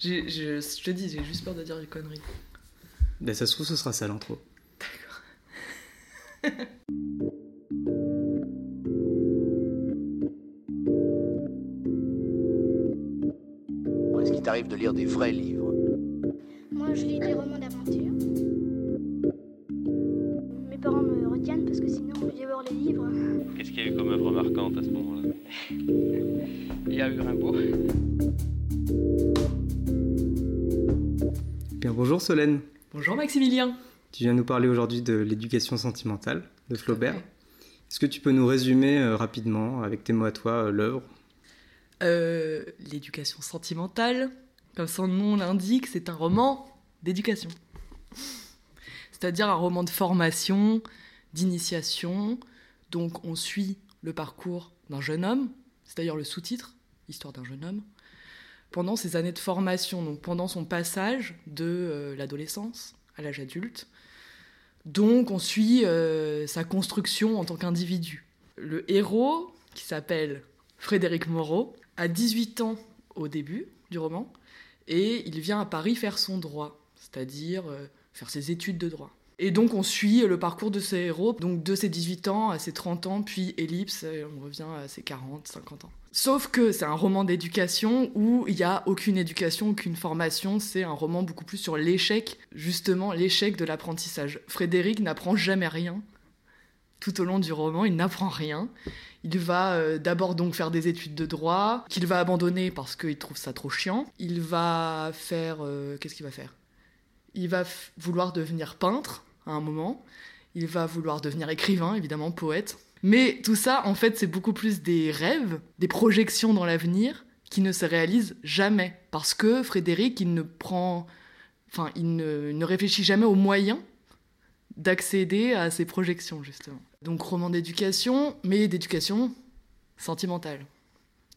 Je, je te dis, j'ai juste peur de dire des conneries. Ben, ça se trouve, ce sera ça l'intro. Est-ce qu'il t'arrive de lire des vrais livres? Moi, je lis des romans d'aventure. Mes parents me retiennent parce que sinon, je vais voir les livres. Qu'est-ce qu'il y a eu comme œuvre marquante à ce moment-là? Il y a eu Rimbaud. Bien, bonjour Solène. Bonjour Maximilien. Tu viens nous parler aujourd'hui de l'éducation sentimentale de Flaubert. Est-ce que tu peux nous résumer euh, rapidement, avec tes mots à toi, euh, l'œuvre? Euh, L'éducation sentimentale, comme son nom l'indique, c'est un roman d'éducation. C'est-à-dire un roman de formation, d'initiation. Donc on suit le parcours d'un jeune homme, c'est d'ailleurs le sous-titre, Histoire d'un jeune homme, pendant ses années de formation, donc pendant son passage de euh, l'adolescence à l'âge adulte. Donc on suit euh, sa construction en tant qu'individu. Le héros, qui s'appelle Frédéric Moreau, a 18 ans au début du roman, et il vient à Paris faire son droit, c'est-à-dire euh, faire ses études de droit. Et donc on suit le parcours de ce héros, donc de ses 18 ans à ses 30 ans, puis ellipse, on revient à ses 40, 50 ans. Sauf que c'est un roman d'éducation où il n'y a aucune éducation, aucune formation, c'est un roman beaucoup plus sur l'échec, justement l'échec de l'apprentissage. Frédéric n'apprend jamais rien. Tout au long du roman, il n'apprend rien. Il va euh, d'abord donc faire des études de droit, qu'il va abandonner parce qu'il trouve ça trop chiant. Il va faire... euh, Qu'est-ce qu'il va faire? Il va vouloir devenir peintre à un moment. Il va vouloir devenir écrivain, évidemment, poète. Mais tout ça, en fait, c'est beaucoup plus des rêves, des projections dans l'avenir qui ne se réalisent jamais. Parce que Frédéric, il ne prend... Enfin, il ne, réfléchit jamais aux moyens d'accéder à ces projections, justement. Donc, roman d'éducation, mais d'éducation sentimentale.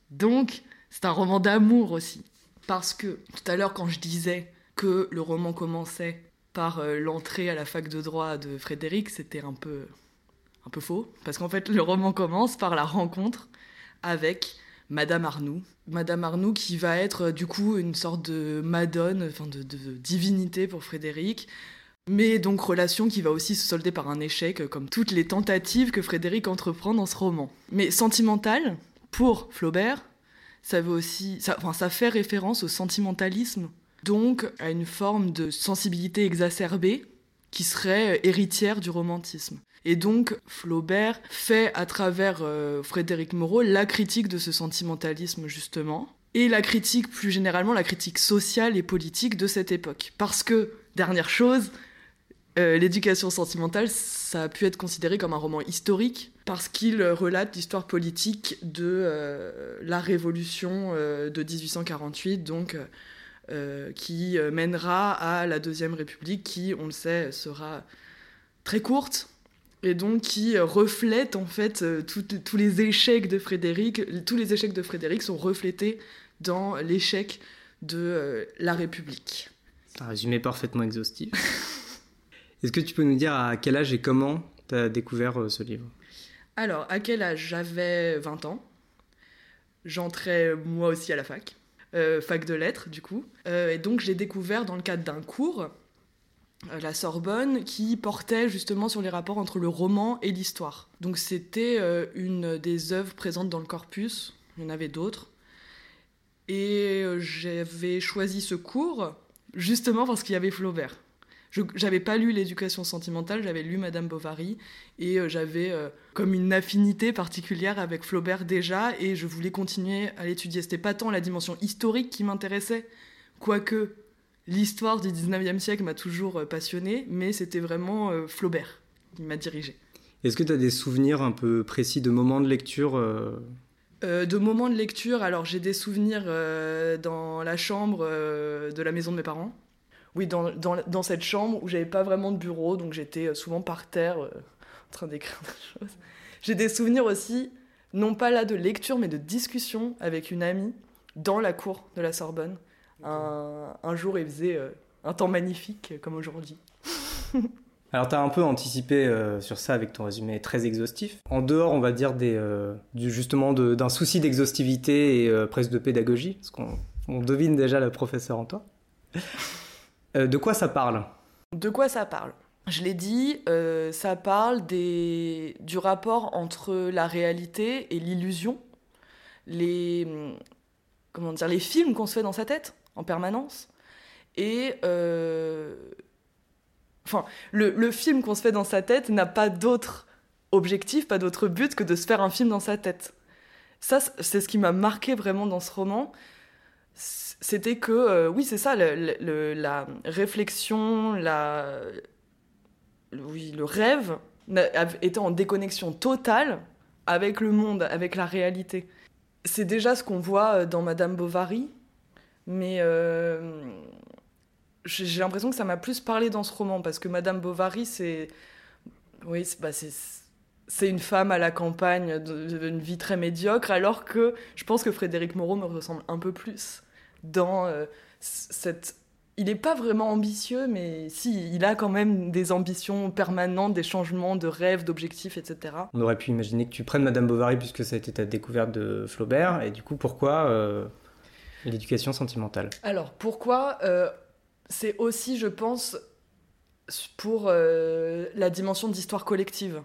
Donc, c'est un roman d'amour aussi. Parce que, tout à l'heure, quand je disais que le roman commençait par euh, l'entrée à la fac de droit de Frédéric, c'était un peu, un peu faux. Parce qu'en fait, le roman commence par la rencontre avec Madame Arnoux. Madame Arnoux qui va être euh, du coup une sorte de madone, enfin de, divinité pour Frédéric. Mais donc relation qui va aussi se solder par un échec, euh, comme toutes les tentatives que Frédéric entreprend dans ce roman. Mais sentimental, pour Flaubert, ça veut aussi, ça, enfin, ça fait référence au sentimentalisme, donc à une forme de sensibilité exacerbée qui serait euh, héritière du romantisme. Et donc Flaubert fait à travers euh, Frédéric Moreau la critique de ce sentimentalisme justement, et la critique plus généralement la critique sociale et politique de cette époque. Parce que, dernière chose, euh, l'éducation sentimentale, ça a pu être considéré comme un roman historique parce qu'il relate l'histoire politique de euh, la révolution de 1848, donc qui mènera à la Deuxième République, qui, on le sait, sera très courte et donc qui euh, reflète en fait euh, tout- tous les échecs de Frédéric. Tous les échecs de Frédéric sont reflétés dans l'échec de euh, la République. C'est un résumé parfaitement exhaustif. Est-ce que tu peux nous dire à quel âge et comment tu as découvert euh, ce livre? Alors, à quel âge? J'avais 20 ans. J'entrais moi aussi à la fac. Euh, fac de lettres, du coup. Et donc, j'ai découvert dans le cadre d'un cours, la Sorbonne, qui portait justement sur les rapports entre le roman et l'histoire. Donc, c'était euh, une des œuvres présentes dans le corpus. Il y en avait d'autres. Et euh, j'avais choisi ce cours justement parce qu'il y avait Flaubert. Je J'avais pas lu l'éducation sentimentale, j'avais lu Madame Bovary et euh, j'avais euh, comme une affinité particulière avec Flaubert déjà et je voulais continuer à l'étudier. C'était pas tant la dimension historique qui m'intéressait, quoique l'histoire du 19e siècle m'a toujours euh, passionné, mais c'était vraiment euh, Flaubert qui m'a dirigé. Est-ce que tu as des souvenirs un peu précis de moments de lecture euh, de moments de lecture, alors j'ai des souvenirs euh, dans la chambre euh, de la maison de mes parents. Oui, dans, dans, dans cette chambre où j'avais pas vraiment de bureau, donc j'étais souvent par terre en train d'écrire des choses. J'ai des souvenirs aussi, non pas là de lecture, mais de discussion avec une amie dans la cour de la Sorbonne. Un, un jour, il faisait euh, un temps magnifique euh, comme aujourd'hui. Alors, tu as un peu anticipé euh, sur ça avec ton résumé très exhaustif. En dehors, on va dire, des, euh, du, justement de- d'un souci d'exhaustivité et euh, presque de pédagogie, parce qu'on On devine déjà le professeur en toi. Euh, de quoi ça parle? De quoi ça parle? Je l'ai dit, euh, ça parle des, du rapport entre la réalité et l'illusion. Les, comment dire, les films qu'on se fait dans sa tête en permanence. Et euh, enfin, le, film qu'on se fait dans sa tête n'a pas d'autre objectif, pas d'autre but que de se faire un film dans sa tête. Ça, c'est ce qui m'a marqué vraiment dans ce roman. C'était que, euh, oui, c'est ça, la réflexion, la, oui, le rêve était en déconnexion totale avec le monde, avec la réalité. C'est déjà ce qu'on voit euh, dans Madame Bovary, mais euh, j'ai l'impression que ça m'a plus parlé dans ce roman, parce que Madame Bovary, c'est. Oui, c'est bah, c'est- une femme à la campagne, d'une vie très médiocre, alors que je pense que Frédéric Moreau me ressemble un peu plus dans euh, cette. Il n'est pas vraiment ambitieux, mais si, il a quand même des ambitions permanentes, des changements de rêves, d'objectifs, etc. On aurait pu imaginer que tu prennes Madame Bovary puisque ça a été ta découverte de Flaubert. Et du coup, pourquoi euh, l'éducation sentimentale Alors, pourquoi euh, C'est aussi, je pense, pour euh, la dimension d'histoire collective.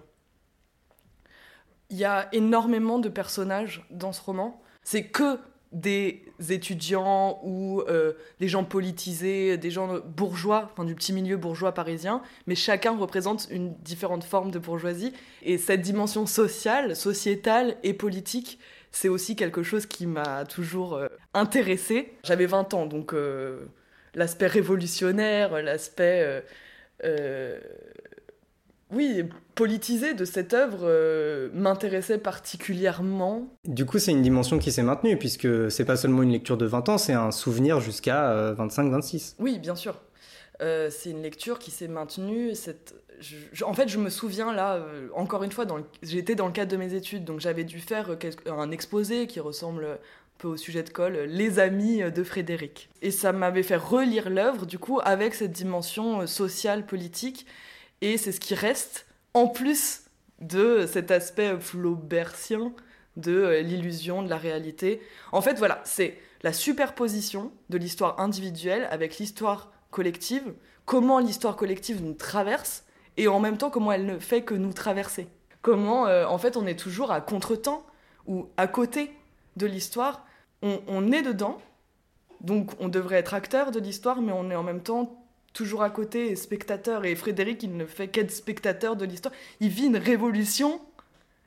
Il y a énormément de personnages dans ce roman. C'est que des étudiants ou euh, des gens politisés, des gens bourgeois, enfin du petit milieu bourgeois parisien, mais chacun représente une différente forme de bourgeoisie. Et cette dimension sociale, sociétale et politique, c'est aussi quelque chose qui m'a toujours euh, intéressée. J'avais 20 ans, donc euh, l'aspect révolutionnaire, l'aspect... euh, euh, oui, politisé de cette œuvre euh, m'intéressait particulièrement. Du coup, c'est une dimension qui s'est maintenue puisque c'est pas seulement une lecture de 20 ans, c'est un souvenir jusqu'à euh, 25-26. Oui, bien sûr. Euh, c'est une lecture qui s'est maintenue. Cette... en fait, je me souviens là, euh, encore une fois, j'étais dans le cadre de mes études, donc j'avais dû faire euh, quelque- un exposé qui ressemble un peu au sujet de colle, euh, Les amis de Frédéric. Et ça m'avait fait relire l'œuvre, du coup, avec cette dimension euh, sociale, politique. Et c'est ce qui reste, en plus de cet aspect flaubertien de euh, l'illusion, de la réalité. En fait, voilà, c'est la superposition de l'histoire individuelle avec l'histoire collective, comment l'histoire collective nous traverse, et en même temps comment elle ne fait que nous traverser. Comment, euh, en fait, on est toujours à contretemps ou à côté de l'histoire. On, est dedans, donc on devrait être acteur de l'histoire, mais on est en même temps toujours à côté et spectateur. Et Frédéric, il ne fait qu'être spectateur de l'histoire. Il vit une révolution,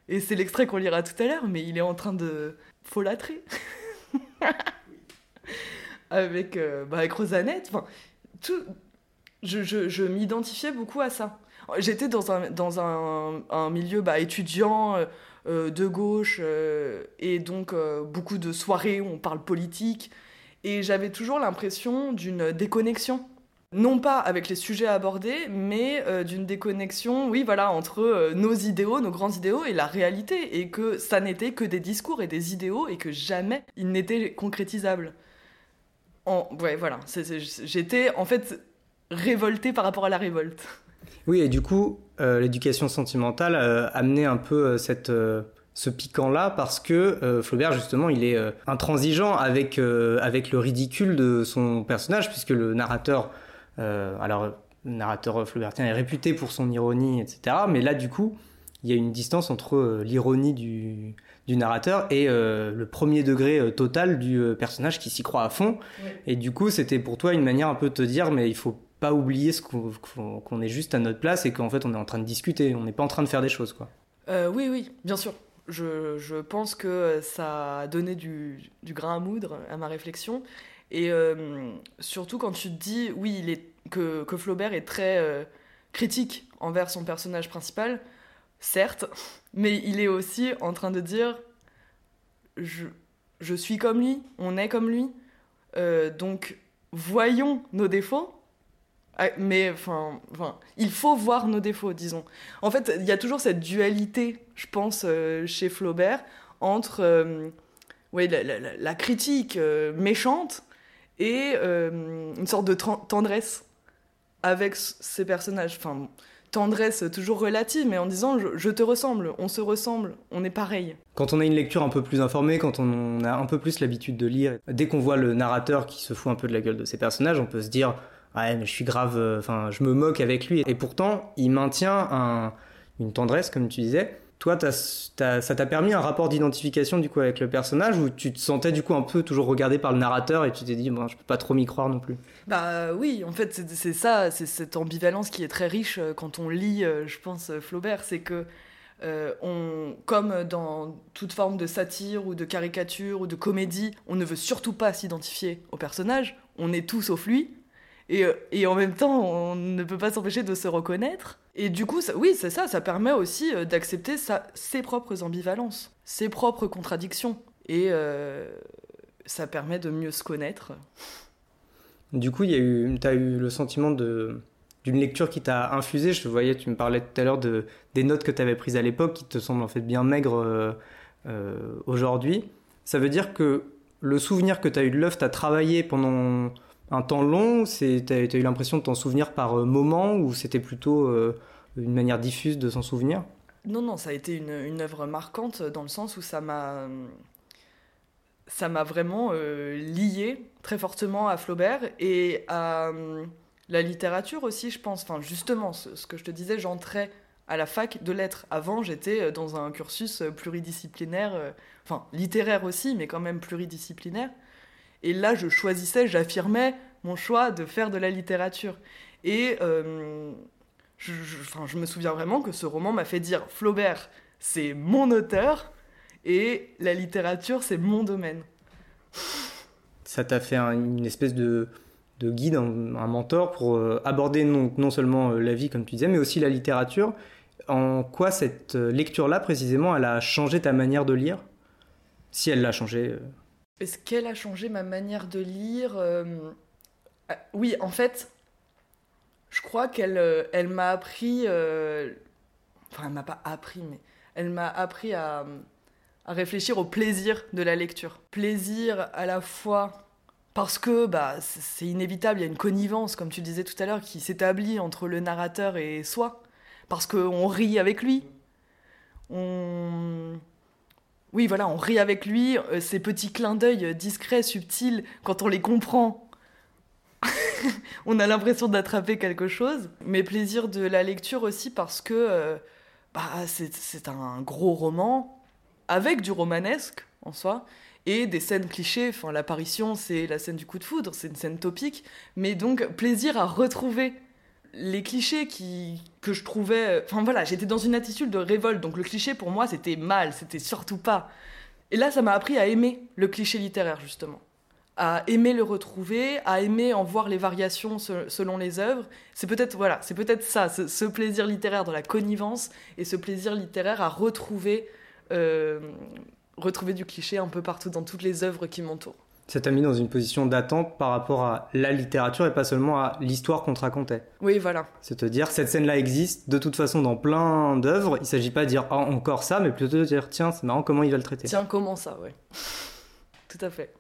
et c'est l'extrait qu'on lira tout à l'heure, mais il est en train de folâtrer. avec, euh, bah, avec Rosanette. Enfin, tout, je, m'identifiais beaucoup à ça. J'étais dans un, dans un, un milieu bah, étudiant euh, euh, de gauche euh, et donc beaucoup de soirées où on parle politique et j'avais toujours l'impression d'une déconnexion. Non pas avec les sujets abordés, mais d'une déconnexion, oui, voilà, entre nos idéaux, nos grands idéaux et la réalité, et que ça n'était que des discours et des idéaux, et que jamais ils n'étaient concrétisables. Ouais, voilà, j'étais en fait révoltée par rapport à la révolte. Oui, et du coup, euh, l'éducation sentimentale euh, amenait un peu euh, cette, euh, ce piquant-là parce que euh, Flaubert, justement, il est euh, intransigeant avec, euh, avec le ridicule de son personnage, puisque le narrateur, alors, le narrateur flaubertien est réputé pour son ironie, etc. Mais là, du coup, il y a une distance entre l'ironie du, du narrateur et le premier degré total du personnage qui s'y croit à fond. Ouais. Et du coup, c'était pour toi une manière un peu de te dire, mais il faut pas oublier ce qu'on est juste à notre place et qu'en fait on est en train de discuter, on n'est pas en train de faire des choses quoi. Euh, oui, oui, bien sûr. Je, je pense que ça a donné du, du grain à moudre à ma réflexion. Et euh, surtout quand tu te dis, oui, il est, que, que Flaubert est très euh, critique envers son personnage principal, certes, mais il est aussi en train de dire, je, je suis comme lui, on est comme lui, euh, donc voyons nos défauts. Ah, Mais enfin, enfin, il faut voir nos défauts, disons. En fait, il y a toujours cette dualité, je pense, euh, chez Flaubert, entre euh, ouais, la, critique euh, méchante et une sorte de tendresse avec ces personnages. Enfin, tendresse toujours relative, mais en disant je, je te ressemble, on se ressemble, on est pareil. Quand on a une lecture un peu plus informée, quand on a un peu plus l'habitude de lire, dès qu'on voit le narrateur qui se fout un peu de la gueule de ses personnages, on peut se dire ouais je suis grave, euh, enfin je me moque avec lui. Et pourtant, il maintient un- une tendresse, comme tu disais. Toi, ça t'a permis un rapport d'identification du coup avec le personnage où tu te sentais du coup un peu toujours regardé par le narrateur et tu t'es dit bon je peux pas trop m'y croire non plus? Bah oui, en fait, c'est ça, c'est cette ambivalence qui est très riche euh, quand on lit, euh, je pense, euh, Flaubert, c'est que, euh, comme dans toute forme de satire ou de caricature ou de comédie, on ne veut surtout pas s'identifier au personnage, on est tout sauf lui, et, euh, et en même temps, on ne peut pas s'empêcher de se reconnaître. Et du coup, ça- oui, c'est ça, ça permet aussi euh, d'accepter ses propres ambivalences, ses propres contradictions, et euh, ça permet de mieux se connaître. Du coup, il y a eu, le sentiment d'une lecture qui t'a infusé. Je voyais, tu me parlais tout à l'heure de des notes que tu avais prises à l'époque qui te semblent en fait bien maigres aujourd'hui. Ça veut dire que le souvenir que tu as eu de l'œuvre, tu as travaillé pendant un temps long. C'est, t'as, t'as eu l'impression de t'en souvenir par euh, moment ou c'était plutôt euh, une manière diffuse de s'en souvenir? Non, non, ça a été une, œuvre marquante dans le sens où ça m'a. Ça m'a vraiment euh, lié très fortement à Flaubert et à la littérature aussi, je pense. Enfin, justement, ce, que je te disais, j'entrais à la fac de lettres. Avant, j'étais dans un cursus pluridisciplinaire, enfin, littéraire aussi, mais quand même pluridisciplinaire. Et là, je choisissais, j'affirmais mon choix de faire de la littérature. Et euh, je, enfin, je me souviens vraiment que ce roman m'a fait dire Flaubert, c'est mon auteur et la littérature, c'est mon domaine. Ça t'a fait un- une espèce de, de guide, un, mentor pour euh, aborder non, non seulement euh, la vie, comme tu disais, mais aussi la littérature. En quoi cette lecture-là, précisément, elle a changé ta manière de lire? Si elle l'a changé. Est-ce qu'elle a changé ma manière de lire Euh, ah, Oui, en fait, je crois qu'elle euh, elle m'a appris. euh, Enfin, elle m'a pas appris, mais elle m'a appris à, réfléchir au plaisir de la lecture. Plaisir à la fois parce que bah, c'est inévitable, il y a une connivence, comme tu disais tout à l'heure, qui s'établit entre le narrateur et soi. Parce qu'on rit avec lui. On. Oui, voilà, on rit avec lui, euh, ces petits clins d'œil euh, discrets, subtils, quand on les comprend, on a l'impression d'attraper quelque chose. Mais plaisir de la lecture aussi parce que euh, bah, c'est c'est un gros roman, avec du romanesque en soi, et des scènes clichés. Enfin, l'apparition, c'est la scène du coup de foudre, c'est une scène topique, mais donc plaisir à retrouver les clichés qui, que je trouvais. Enfin voilà, j'étais dans une attitude de révolte, donc le cliché pour moi c'était mal, c'était surtout pas. Et là, ça m'a appris à aimer le cliché littéraire, justement. À aimer le retrouver, à aimer en voir les variations se- selon les œuvres. C'est peut-être voilà, c'est peut-être ça, ce, plaisir littéraire dans la connivence et ce plaisir littéraire à retrouver, euh, retrouver du cliché un peu partout dans toutes les œuvres qui m'entourent. Ça t'a mis dans une position d'attente par rapport à la littérature et pas seulement à l'histoire qu'on te racontait. Oui, voilà. C'est te dire, cette scène-là existe de toute façon dans plein d'œuvres. Il s'agit pas de dire, ah, encore ça, mais plutôt de dire, tiens, c'est marrant, comment il va le traiter Tiens, comment ça, ouais. Tout à fait.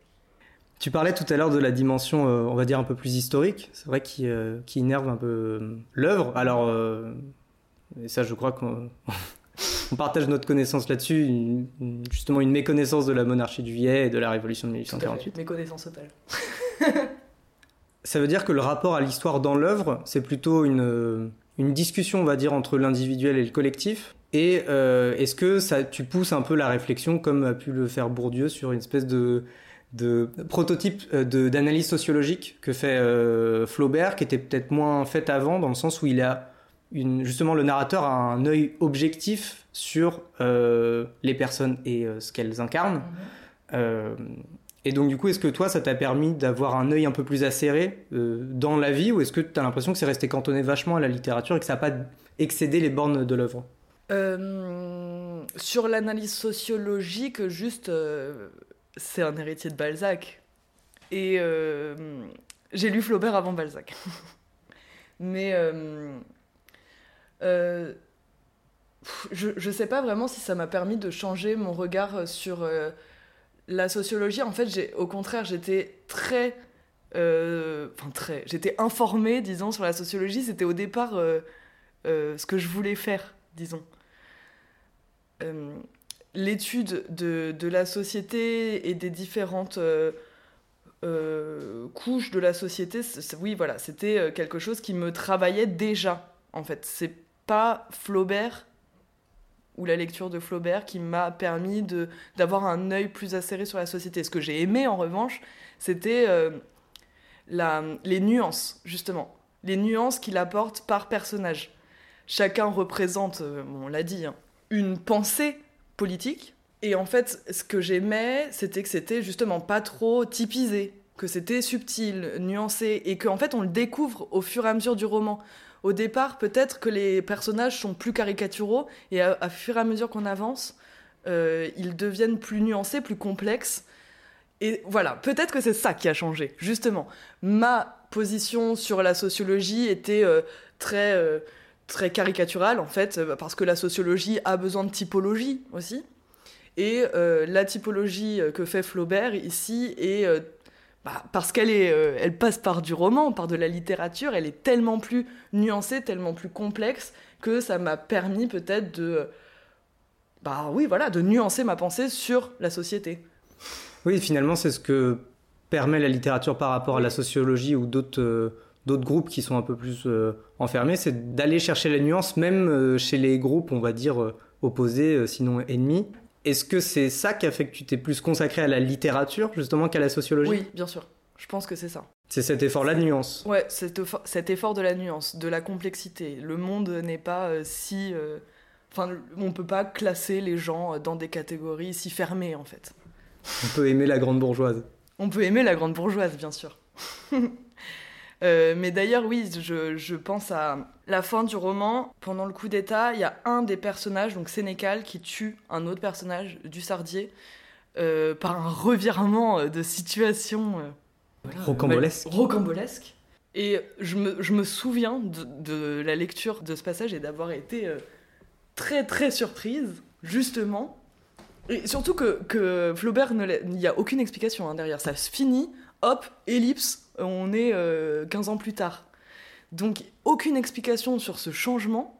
Tu parlais tout à l'heure de la dimension, euh, on va dire, un peu plus historique. C'est vrai qui, euh, qui énerve un peu euh, l'œuvre. Alors, euh, et ça, je crois qu'on on partage notre connaissance là-dessus, une- une- justement une méconnaissance de la monarchie de juillet et de la révolution de Tout à 1848. fait. Mes connaissances totales. Ça veut dire que le rapport à l'histoire dans l'œuvre, c'est plutôt une, une discussion, on va dire, entre l'individuel et le collectif. Et euh, est-ce que ça, tu pousses un peu la réflexion, comme a pu le faire Bourdieu, sur une espèce de, de prototype euh, d'analyse sociologique que fait euh, Flaubert, qui était peut-être moins faite avant, dans le sens où il a une, justement le narrateur a un œil objectif sur euh, les personnes et euh, ce qu'elles incarnent. Euh, et donc, du coup, est-ce que toi, ça t'a permis d'avoir un œil un peu plus acéré dans la vie ou est-ce que tu as l'impression que c'est resté cantonné vachement à la littérature et que ça n'a pas excédé les bornes de l'œuvre? Sur l'analyse sociologique, juste, c'est un héritier de Balzac. Et j'ai lu Flaubert avant Balzac. Mais euh, je, je sais pas vraiment si ça m'a permis de changer mon regard sur euh, la sociologie. En fait, au contraire, j'étais très. euh, Enfin, très. J'étais informée, disons, sur la sociologie. C'était au départ. ce que je voulais faire, disons. L'étude de, de la société et des différentes euh, couches de la société, oui, voilà, c'était quelque chose qui me travaillait déjà, en fait. C'est pas Flaubert ou la lecture de Flaubert qui m'a permis de d'avoir un œil plus acéré sur la société. Ce que j'ai aimé, en revanche, c'était euh, les nuances, justement. Les nuances qu'il apporte par personnage. Chacun représente, euh, on l'a dit, hein, une pensée politique. Et en fait, ce que j'aimais, c'était que c'était justement pas trop typisé, que c'était subtil, nuancé, et qu'en fait, on le découvre au fur et à mesure du roman. Au départ, peut-être que les personnages sont plus caricaturaux, et à, fur et à mesure qu'on avance, euh, ils deviennent plus nuancés, plus complexes. Et voilà, peut-être que c'est ça qui a changé, justement. Ma position sur la sociologie était euh, très, euh, très caricaturale, en fait, parce que la sociologie a besoin de typologie aussi. Et la typologie que fait Flaubert ici est bah, parce qu'elle est, euh, elle passe par du roman, par de la littérature, elle est tellement plus nuancée, tellement plus complexe que ça m'a permis peut-être de, bah oui, voilà, de nuancer ma pensée sur la société. Oui, finalement, c'est ce que permet la littérature par rapport à la sociologie ou d'autres euh, groupes qui sont un peu plus euh, enfermés, c'est d'aller chercher la nuance, même chez les groupes, on va dire, opposés, sinon ennemis. Est-ce que c'est ça qui a fait que tu t'es plus consacré à la littérature, justement, qu'à la sociologie Oui, bien sûr. Je pense que c'est ça. C'est cet effort-là de nuance. Ouais, cet effort, cet effort de la nuance, de la complexité. Le monde n'est pas euh, si. euh, Enfin, on peut pas classer les gens dans des catégories si fermées, en fait. On peut aimer la grande bourgeoise. On peut aimer la grande bourgeoise, bien sûr. Euh, mais d'ailleurs, oui, je, je pense à la fin du roman. Pendant le coup d'État, il y a un des personnages, donc Sénécal, qui tue un autre personnage, du Sardier, euh, par un revirement euh, de situation. euh, voilà, Rocambolesque. Et je me, je me souviens de, de la lecture de ce passage et d'avoir été très très surprise, justement. Et surtout que, que Flaubert, il n'y a aucune explication hein, derrière. Ça se finit, hop, ellipse, on est euh, 15 ans plus tard. Donc, aucune explication sur ce changement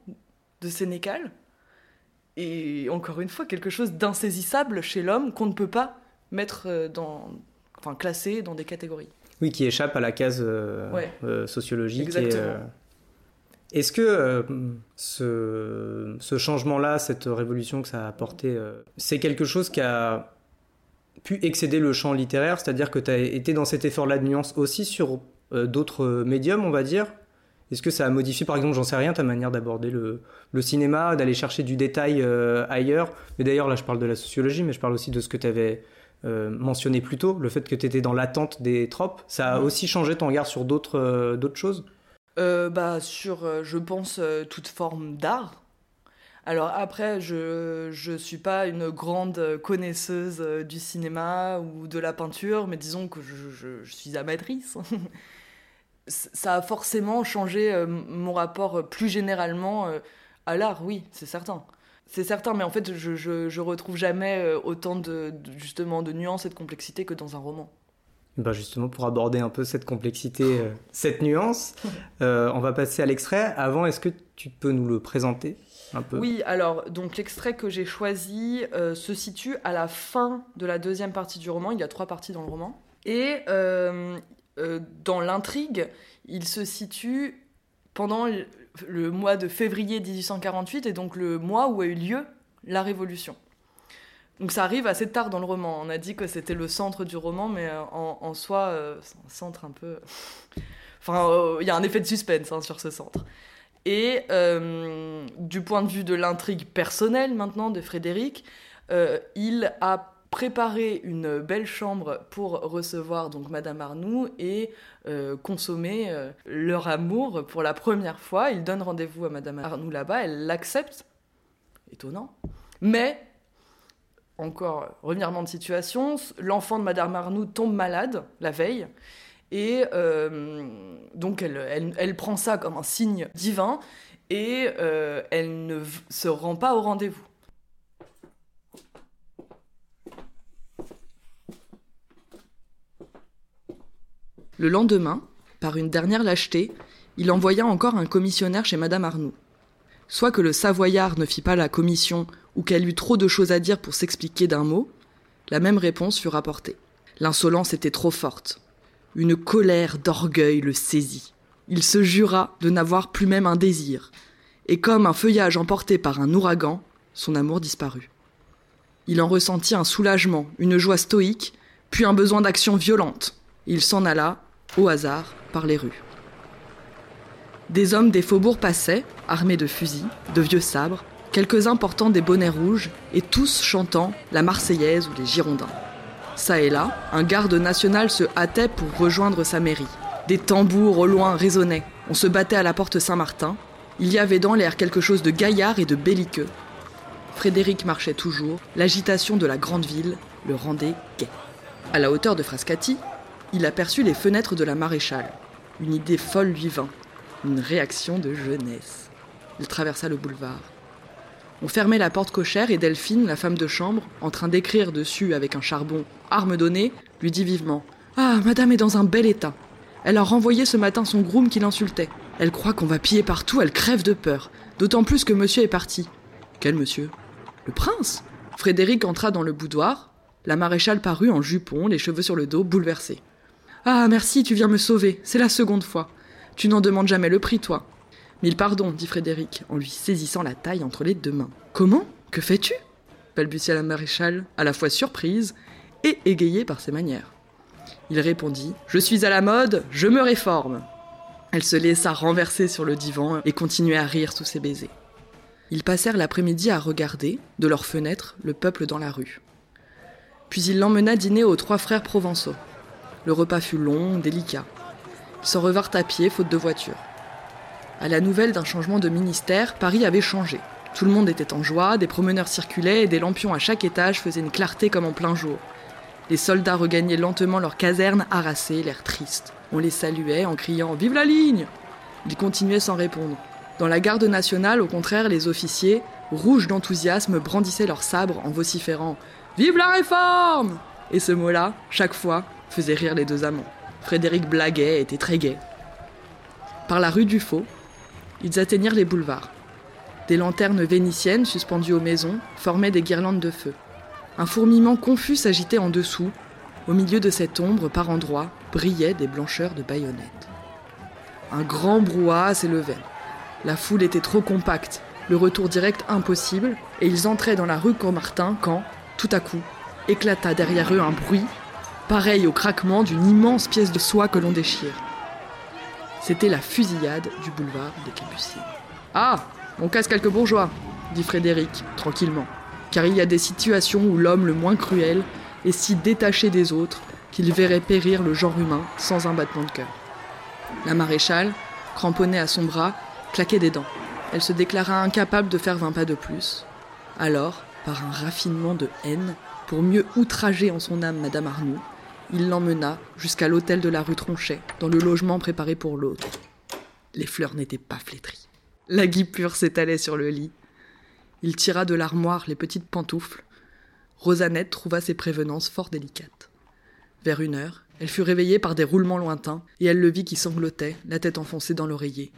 de Sénécal. Et encore une fois, quelque chose d'insaisissable chez l'homme qu'on ne peut pas mettre euh, dans. Enfin, classer dans des catégories. Oui, qui échappe à la case euh, Ouais. euh, sociologique. Est-ce que euh, ce, ce changement-là, cette révolution que ça a apporté, euh, c'est quelque chose qui a pu excéder le champ littéraire C'est-à-dire que tu as été dans cet effort-là de nuance aussi sur euh, d'autres médiums, on va dire Est-ce que ça a modifié, par exemple, j'en sais rien, ta manière d'aborder le, le cinéma, d'aller chercher du détail euh, ailleurs? Mais d'ailleurs, là, je parle de la sociologie, mais je parle aussi de ce que tu avais euh, mentionné plus tôt, le fait que tu étais dans l'attente des tropes. Ça a aussi changé ton regard sur d'autres euh, d'autres choses? Euh, bah, sur, euh, je pense, euh, toute forme d'art. Alors après, je je suis pas une grande connaisseuse euh, du cinéma ou de la peinture, mais disons que je, je- suis amatrice. Ça a forcément changé euh, mon rapport euh, plus généralement à l'art, oui, c'est certain. C'est certain, mais en fait, je, je, je retrouve jamais autant de, justement de nuances et de complexité que dans un roman. Ben justement, pour aborder un peu cette complexité, cette nuance, on va passer à l'extrait. Avant, est-ce que tu peux nous le présenter? Oui, alors, donc l'extrait que j'ai choisi euh, se situe à la fin de la deuxième partie du roman. Il y a trois parties dans le roman. Et euh, euh, dans l'intrigue, il se situe pendant le, mois de février 1848, et donc le mois où a eu lieu la Révolution. Donc ça arrive assez tard dans le roman. On a dit que c'était le centre du roman, mais en, soi, c'est un centre un peu... Enfin, il y a un effet de suspense hein, sur ce centre. Et euh, du point de vue de l'intrigue personnelle maintenant de Frédéric, euh, il a préparé une belle chambre pour recevoir donc Madame Arnoux et euh, consommer leur amour pour la première fois. Il donne rendez-vous à Madame Arnoux là-bas, elle l'accepte. Étonnant. Mais, encore revirement de situation, l'enfant de Madame Arnoux tombe malade la veille. Et euh, donc elle, prend ça comme un signe divin et euh, elle ne se rend pas au rendez-vous. Le lendemain, par une dernière lâcheté, il envoya encore un commissionnaire chez Madame Arnoux. soit que le Savoyard ne fit pas la commission ou qu'elle eut trop de choses à dire pour s'expliquer d'un mot, la même réponse fut rapportée. L'insolence était trop forte. Une colère d'orgueil le saisit. Il se jura de n'avoir plus même un désir, et comme un feuillage emporté par un ouragan, son amour disparut. Il en ressentit un soulagement, une joie stoïque, puis un besoin d'action violente. Il s'en alla, au hasard, par les rues. Des hommes des faubourgs passaient, armés de fusils, de vieux sabres, quelques-uns portant des bonnets rouges, et tous chantant la Marseillaise ou les Girondins. Ça et là, un garde national se hâtait pour rejoindre sa mairie. Des tambours au loin résonnaient. On se battait à la porte Saint-Martin. Il y avait dans l'air quelque chose de gaillard et de belliqueux. Frédéric marchait toujours. L'agitation de la grande ville le rendait gai. À la hauteur de Frascati, il aperçut les fenêtres de la maréchale. Une idée folle lui vint. Une réaction de jeunesse. Il traversa le boulevard. On fermait la porte cochère et Delphine, la femme de chambre, en train d'écrire dessus avec un charbon arme donnée, lui dit vivement Ah, madame est dans un bel état. Elle a renvoyé ce matin son groom qui l'insultait. Elle croit qu'on va piller partout, elle crève de peur. D'autant plus que monsieur est parti. Quel monsieur? Le prince? Frédéric entra dans le boudoir. La maréchale parut en jupon, les cheveux sur le dos, bouleversée. Ah, merci, tu viens me sauver. C'est la seconde fois. Tu n'en demandes jamais le prix, toi. Mille pardons, dit Frédéric, en lui saisissant la taille entre les deux mains. Comment? Que fais-tu? balbutia la maréchale, à la fois surprise et égayée par ses manières. Il répondit Je suis à la mode, je me réforme. Elle se laissa renverser sur le divan et continuait à rire sous ses baisers. Ils passèrent l'après-midi à regarder, de leurs fenêtres, le peuple dans la rue. Puis il l'emmena dîner aux trois frères provençaux. Le repas fut long, délicat. Ils s'en revinrent à pied, faute de voiture. À la nouvelle d'un changement de ministère, Paris avait changé. Tout le monde était en joie, des promeneurs circulaient et des lampions à chaque étage faisaient une clarté comme en plein jour. Les soldats regagnaient lentement leurs casernes harassés, l'air triste. On les saluait en criant Vive la ligne Ils continuaient sans répondre. Dans la garde nationale, au contraire, les officiers, rouges d'enthousiasme, brandissaient leurs sabres en vociférant Vive la réforme Et ce mot-là, chaque fois, faisait rire les deux amants. Frédéric blaguait était très gai. Par la rue du Faux, ils atteignirent les boulevards. Des lanternes vénitiennes suspendues aux maisons formaient des guirlandes de feu. Un fourmillement confus s'agitait en dessous. Au milieu de cette ombre, par endroits, brillaient des blancheurs de baïonnettes. Un grand brouhaha s'élevait. La foule était trop compacte, le retour direct impossible, et ils entraient dans la rue Comartin quand, tout à coup, éclata derrière eux un bruit, pareil au craquement d'une immense pièce de soie que l'on déchire. C'était la fusillade du boulevard des Capucines. Ah On casse quelques bourgeois, dit Frédéric, tranquillement. Car il y a des situations où l'homme le moins cruel est si détaché des autres qu'il verrait périr le genre humain sans un battement de cœur. La maréchale, cramponnée à son bras, claquait des dents. Elle se déclara incapable de faire vingt pas de plus. Alors, par un raffinement de haine, pour mieux outrager en son âme Madame Arnoux, il l'emmena jusqu'à l'hôtel de la rue Tronchet, dans le logement préparé pour l'autre. Les fleurs n'étaient pas flétries. La guipure s'étalait sur le lit. Il tira de l'armoire les petites pantoufles. Rosanette trouva ses prévenances fort délicates. Vers une heure, elle fut réveillée par des roulements lointains, et elle le vit qui sanglotait, la tête enfoncée dans l'oreiller.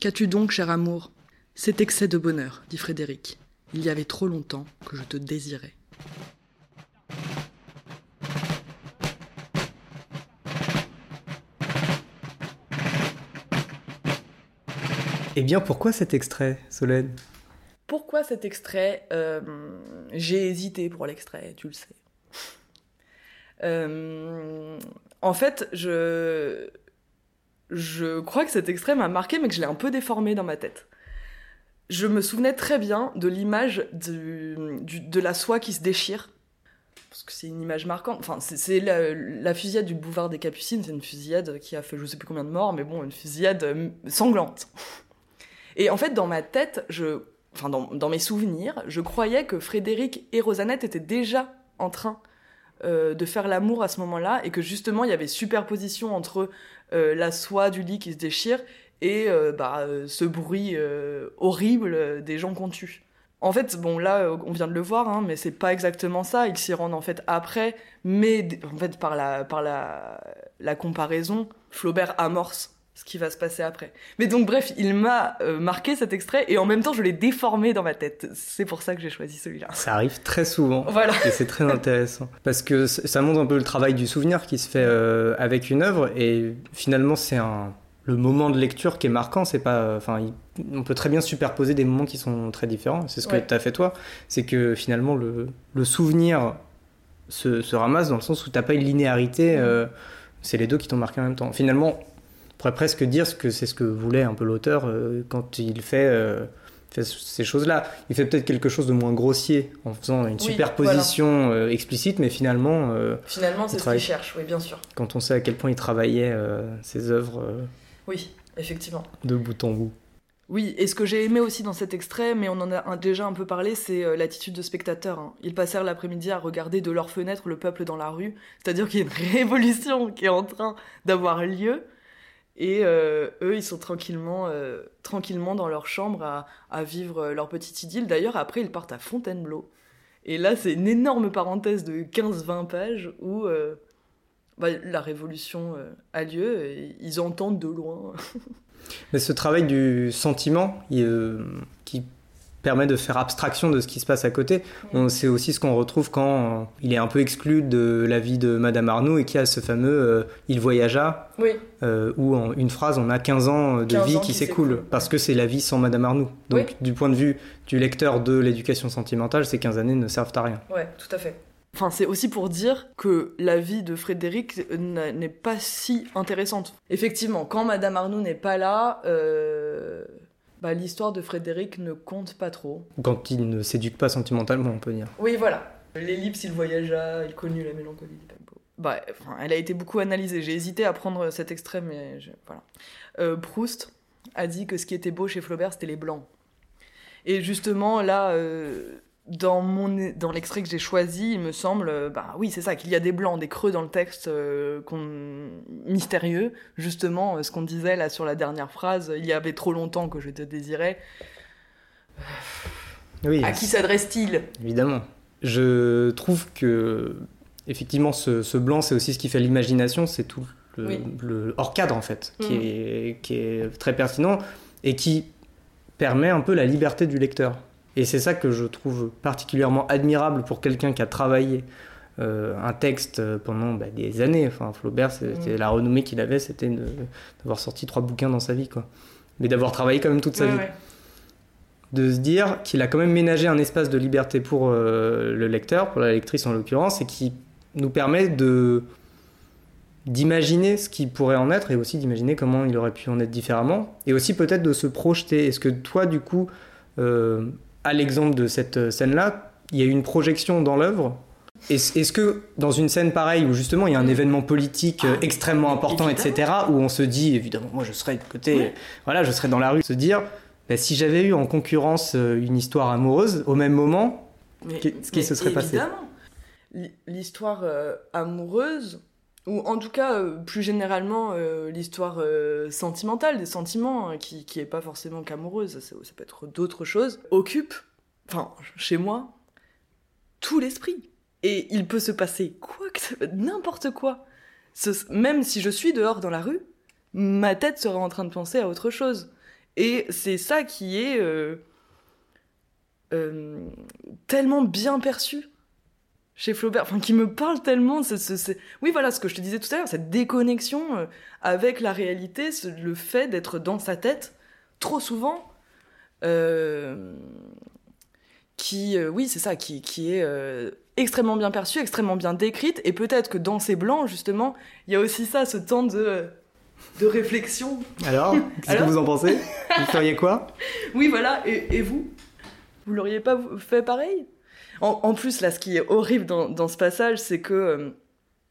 Qu'as-tu donc, cher amour C'est excès de bonheur, dit Frédéric. Il y avait trop longtemps que je te désirais. Eh bien, pourquoi cet extrait, Solène? Pourquoi cet extrait? Euh, J'ai hésité pour l'extrait, tu le sais. Euh, en fait, je, je crois que cet extrait m'a marqué, mais que je l'ai un peu déformé dans ma tête. Je me souvenais très bien de l'image de la soie qui se déchire. Parce que c'est une image marquante. Enfin, c'est- la fusillade du boulevard des Capucines. C'est une fusillade qui a fait je sais plus combien de morts, mais bon, une fusillade euh, sanglante. Et en fait, dans ma tête, je, enfin, dans, mes souvenirs, je croyais que Frédéric et Rosanette étaient déjà en train euh, de faire l'amour à ce moment-là et que justement il y avait superposition entre euh, la soie du lit qui se déchire et euh, bah, ce bruit horrible des gens qu'on tue. En fait, bon là, on vient de le voir, hein, mais c'est pas exactement ça. Ils s'y rendent en fait après, mais en fait par la par la comparaison, Flaubert amorce ce qui va se passer après. Mais donc bref, il m'a euh, marqué cet extrait et en même temps je l'ai déformé dans ma tête. C'est pour ça que j'ai choisi celui-là. Ça arrive très souvent. Voilà. Et c'est très intéressant. Parce que ça montre un peu le travail du souvenir qui se fait euh, avec une œuvre. Et finalement, c'est un... le moment de lecture qui est marquant. C'est pas. Enfin, il- on peut très bien superposer des moments qui sont très différents. C'est ce que Ouais. tu as fait toi. C'est que finalement, le, le souvenir se, se ramasse dans le sens où t'as pas une linéarité. euh, c'est les deux qui t'ont marqué en même temps. Finalement, pourrait presque dire ce que c'est ce que voulait un peu l'auteur euh, quand il fait. euh, fait ces choses-là. Il fait peut-être quelque chose de moins grossier en faisant une Oui, superposition euh, explicite, mais finalement, euh, Finalement, c'est ce qu'il cherche, oui, bien sûr. quand on sait à quel point il travaillait euh, ses œuvres euh, Oui, effectivement. de bout en bout. Oui, et ce que j'ai aimé aussi dans cet extrait, mais on en a déjà un peu parlé, c'est l'attitude de spectateurs. hein. Ils passèrent l'après-midi à regarder de leur fenêtre le peuple dans la rue, c'est-à-dire qu'il y a une révolution qui est en train d'avoir lieu, et euh, eux, ils sont tranquillement, euh, tranquillement dans leur chambre à, vivre euh, leur petite idylle. D'ailleurs, après, ils partent à Fontainebleau. Et là, c'est une énorme parenthèse de 15-20 pages où bah, la révolution a lieu, et ils entendent de loin. Mais ce travail du sentiment il, qui permet de faire abstraction de ce qui se passe à côté, c'est aussi ce qu'on retrouve quand euh, il est un peu exclu de la vie de Madame Arnoux et qu'il y a ce fameux euh, Il voyagea, Oui, euh, où en une phrase on a 15 ans de 15 vie ans qui qui s'écoule, parce que c'est la vie sans Madame Arnoux. Donc Oui. du point de vue du lecteur de l'éducation sentimentale, ces 15 années ne servent à rien. Ouais, tout à fait. Enfin, c'est aussi pour dire que la vie de Frédéric n'est pas si intéressante. Effectivement, quand Madame Arnoux n'est pas là, euh, bah, l'histoire de Frédéric ne compte pas trop. Quand il ne s'éduque pas sentimentalement, on peut dire. Oui, voilà. L'ellipse, il voyagea, il connut la mélancolie du tempo. Bah, enfin, elle a été beaucoup analysée. J'ai hésité à prendre cet extrait, mais je- voilà. Euh, Proust a dit que ce qui était beau chez Flaubert, c'était les blancs. Et justement, là, euh, dans, mon, dans l'extrait que j'ai choisi, il me semble, euh, bah oui, c'est ça, qu'il y a des blancs, des creux dans le texte euh, mystérieux. Justement, euh, ce qu'on disait là sur la dernière phrase, il y avait trop longtemps que je te désirais. Oui, À qui s'adresse-t-il? Évidemment. Je trouve que, effectivement, ce, ce blanc, c'est aussi ce qui fait l'imagination, c'est tout le, Oui. le hors cadre, en fait, qui, Mhm. est, qui est très pertinent et qui permet un peu la liberté du lecteur. Et c'est ça que je trouve particulièrement admirable pour quelqu'un qui a travaillé euh, un texte pendant bah, des années. Enfin, Flaubert, c'était Mhm. la renommée qu'il avait, c'était d'avoir sorti trois bouquins dans sa vie, quoi. Mais d'avoir travaillé quand même toute sa Ouais, vie ouais. de se dire qu'il a quand même ménagé un espace de liberté pour euh, le lecteur, pour la lectrice en l'occurrence, et qui nous permet de d'imaginer ce qui pourrait en être et aussi d'imaginer comment il aurait pu en être différemment et aussi peut-être de se projeter. Est-ce que toi du coup, euh, à l'exemple de cette scène-là, il y a eu une projection dans l'œuvre est-ce que dans une scène pareille où justement il y a un événement politique euh, extrêmement important, évidemment. etc., où on se dit évidemment moi je serais de côté, voilà, je serais dans la rue, se dire bah, si j'avais eu en concurrence euh, une histoire amoureuse au même moment, Mais- Qu'est- ce qui se serait passé? évidemment. L'histoire euh, amoureuse, ou en tout cas, euh, plus généralement, euh, l'histoire euh, sentimentale, des sentiments, hein, qui, qui est pas forcément qu'amoureuse, ça, peut être d'autres choses, occupe, enfin, chez moi, tout l'esprit. Et il peut se passer quoi que n'importe quoi. Même si je suis dehors dans la rue, ma tête serait en train de penser à autre chose. Et c'est ça qui est tellement bien perçu chez Flaubert, enfin qui me parle tellement. c'est- Oui, voilà ce que je te disais tout à l'heure, cette déconnexion euh, avec la réalité, le fait d'être dans sa tête trop souvent. euh, qui, euh, oui, c'est ça, qui, qui est euh, extrêmement bien perçue, extrêmement bien décrite, et peut-être que dans ces blancs, justement, il y a aussi ça, ce temps de, de réflexion. alors qu'est-ce que vous en pensez? Vous feriez quoi? Oui, voilà, et, et vous? Vous l'auriez pas fait pareil? En, plus, là, ce qui est horrible dans, ce passage, c'est que... euh,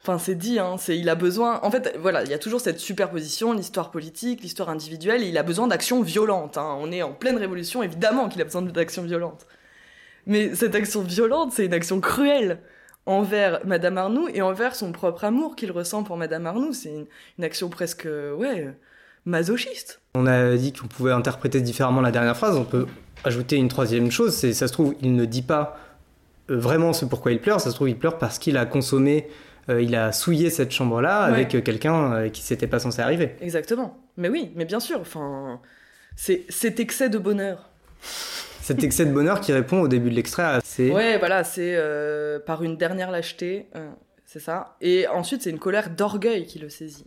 Enfin, c'est dit, hein, c'est il a besoin. En fait, voilà, il y a toujours cette superposition, l'histoire politique, l'histoire individuelle, et il a besoin d'actions violentes. hein. On est en pleine révolution, évidemment qu'il a besoin d'actions violentes. Mais cette action violente, c'est une action cruelle envers Madame Arnoux et envers son propre amour qu'il ressent pour Madame Arnoux. C'est une, une action presque, euh, ouais, masochiste. On a dit qu'on pouvait interpréter différemment la dernière phrase. On peut ajouter une troisième chose. C'est ça se trouve, il ne dit pas vraiment ce pourquoi il pleure. Ça se trouve, il pleure parce qu'il a consommé euh, il a souillé cette chambre-là Ouais. avec euh, quelqu'un euh, qui s'était pas censé arriver. Exactement. Mais oui, mais bien sûr. Enfin, c'est cet excès de bonheur. Cet excès de bonheur qui répond au début de l'extrait, c'est Ouais, voilà, c'est euh, par une dernière lâcheté, euh, c'est ça. Et ensuite, c'est une colère d'orgueil qui le saisit.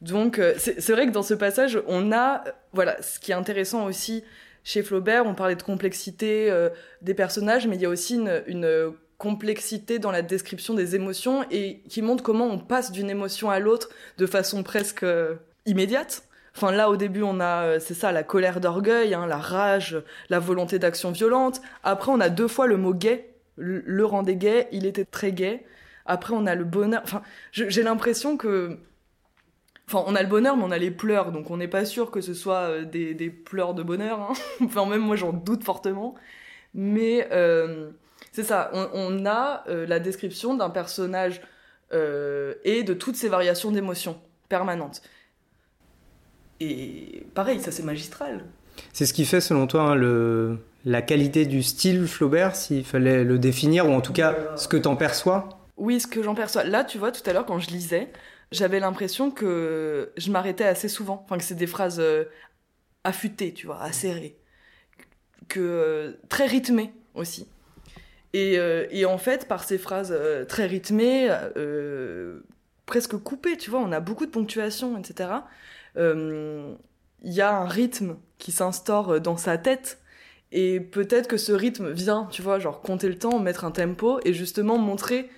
Donc, euh, c'est vrai que dans ce passage, on a, euh, voilà, ce qui est intéressant aussi chez Flaubert, on parlait de complexité euh, des personnages, mais il y a aussi une, complexité dans la description des émotions et qui montre comment on passe d'une émotion à l'autre de façon presque euh, immédiate. Enfin là au début on a euh, c'est ça la colère d'orgueil, hein, la rage, la volonté d'action violente. Après on a deux fois le mot gay, le, le rendait gay, il était très gay. Après on a le bonheur. Enfin j'ai l'impression que Enfin, on a le bonheur, mais on a les pleurs, donc on n'est pas sûr que ce soit euh, des, des pleurs de bonheur. hein. enfin, même moi, j'en doute fortement. Mais euh, c'est ça, on, on a euh, la description d'un personnage euh, et de toutes ces variations d'émotions permanentes. Et pareil, ça c'est magistral. c'est ce qui fait selon toi hein, le, la qualité du style Flaubert, s'il fallait le définir, ou en tout cas ce que t'en perçois? Oui, ce que j'en perçois. Là, tu vois, tout à l'heure, quand je lisais, j'avais l'impression que je m'arrêtais assez souvent. Enfin, que c'est des phrases euh, affûtées, tu vois, acérées. Que, euh, très rythmées aussi. Et, euh, et en fait, par ces phrases très rythmées, presque coupées, tu vois, on a beaucoup de ponctuation, etc. Il y a un rythme qui s'instaure dans sa tête. Et peut-être que ce rythme vient, tu vois, genre compter le temps, mettre un tempo et justement montrer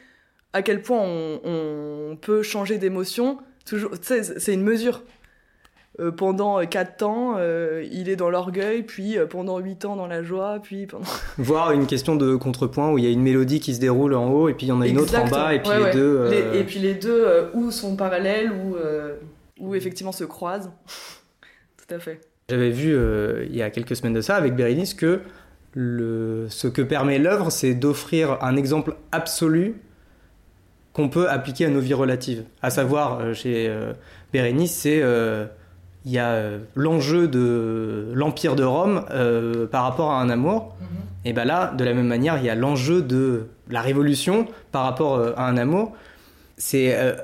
à quel point on, on peut changer d'émotion. Toujours, c'est une mesure. Euh, pendant 4 ans, euh, il est dans l'orgueil, puis euh, pendant 8 ans dans la joie, puis pendant... Voire une question de contrepoint où il y a une mélodie qui se déroule en haut et puis il y en a une autre en bas et puis Ouais, les ouais. deux. Les- et puis les deux, ou sont parallèles, ou, ou effectivement se croisent. Tout à fait. J'avais vu il y a quelques semaines de ça avec Bérénice que le, ce que permet l'œuvre, c'est d'offrir un exemple absolu qu'on peut appliquer à nos vies relatives. À savoir, euh, chez euh, Bérénice, c'est euh, il y a l'enjeu de l'empire de Rome euh, par rapport à un amour. Et ben là, de la même manière, il y a l'enjeu de la révolution par rapport à un amour. C'est euh,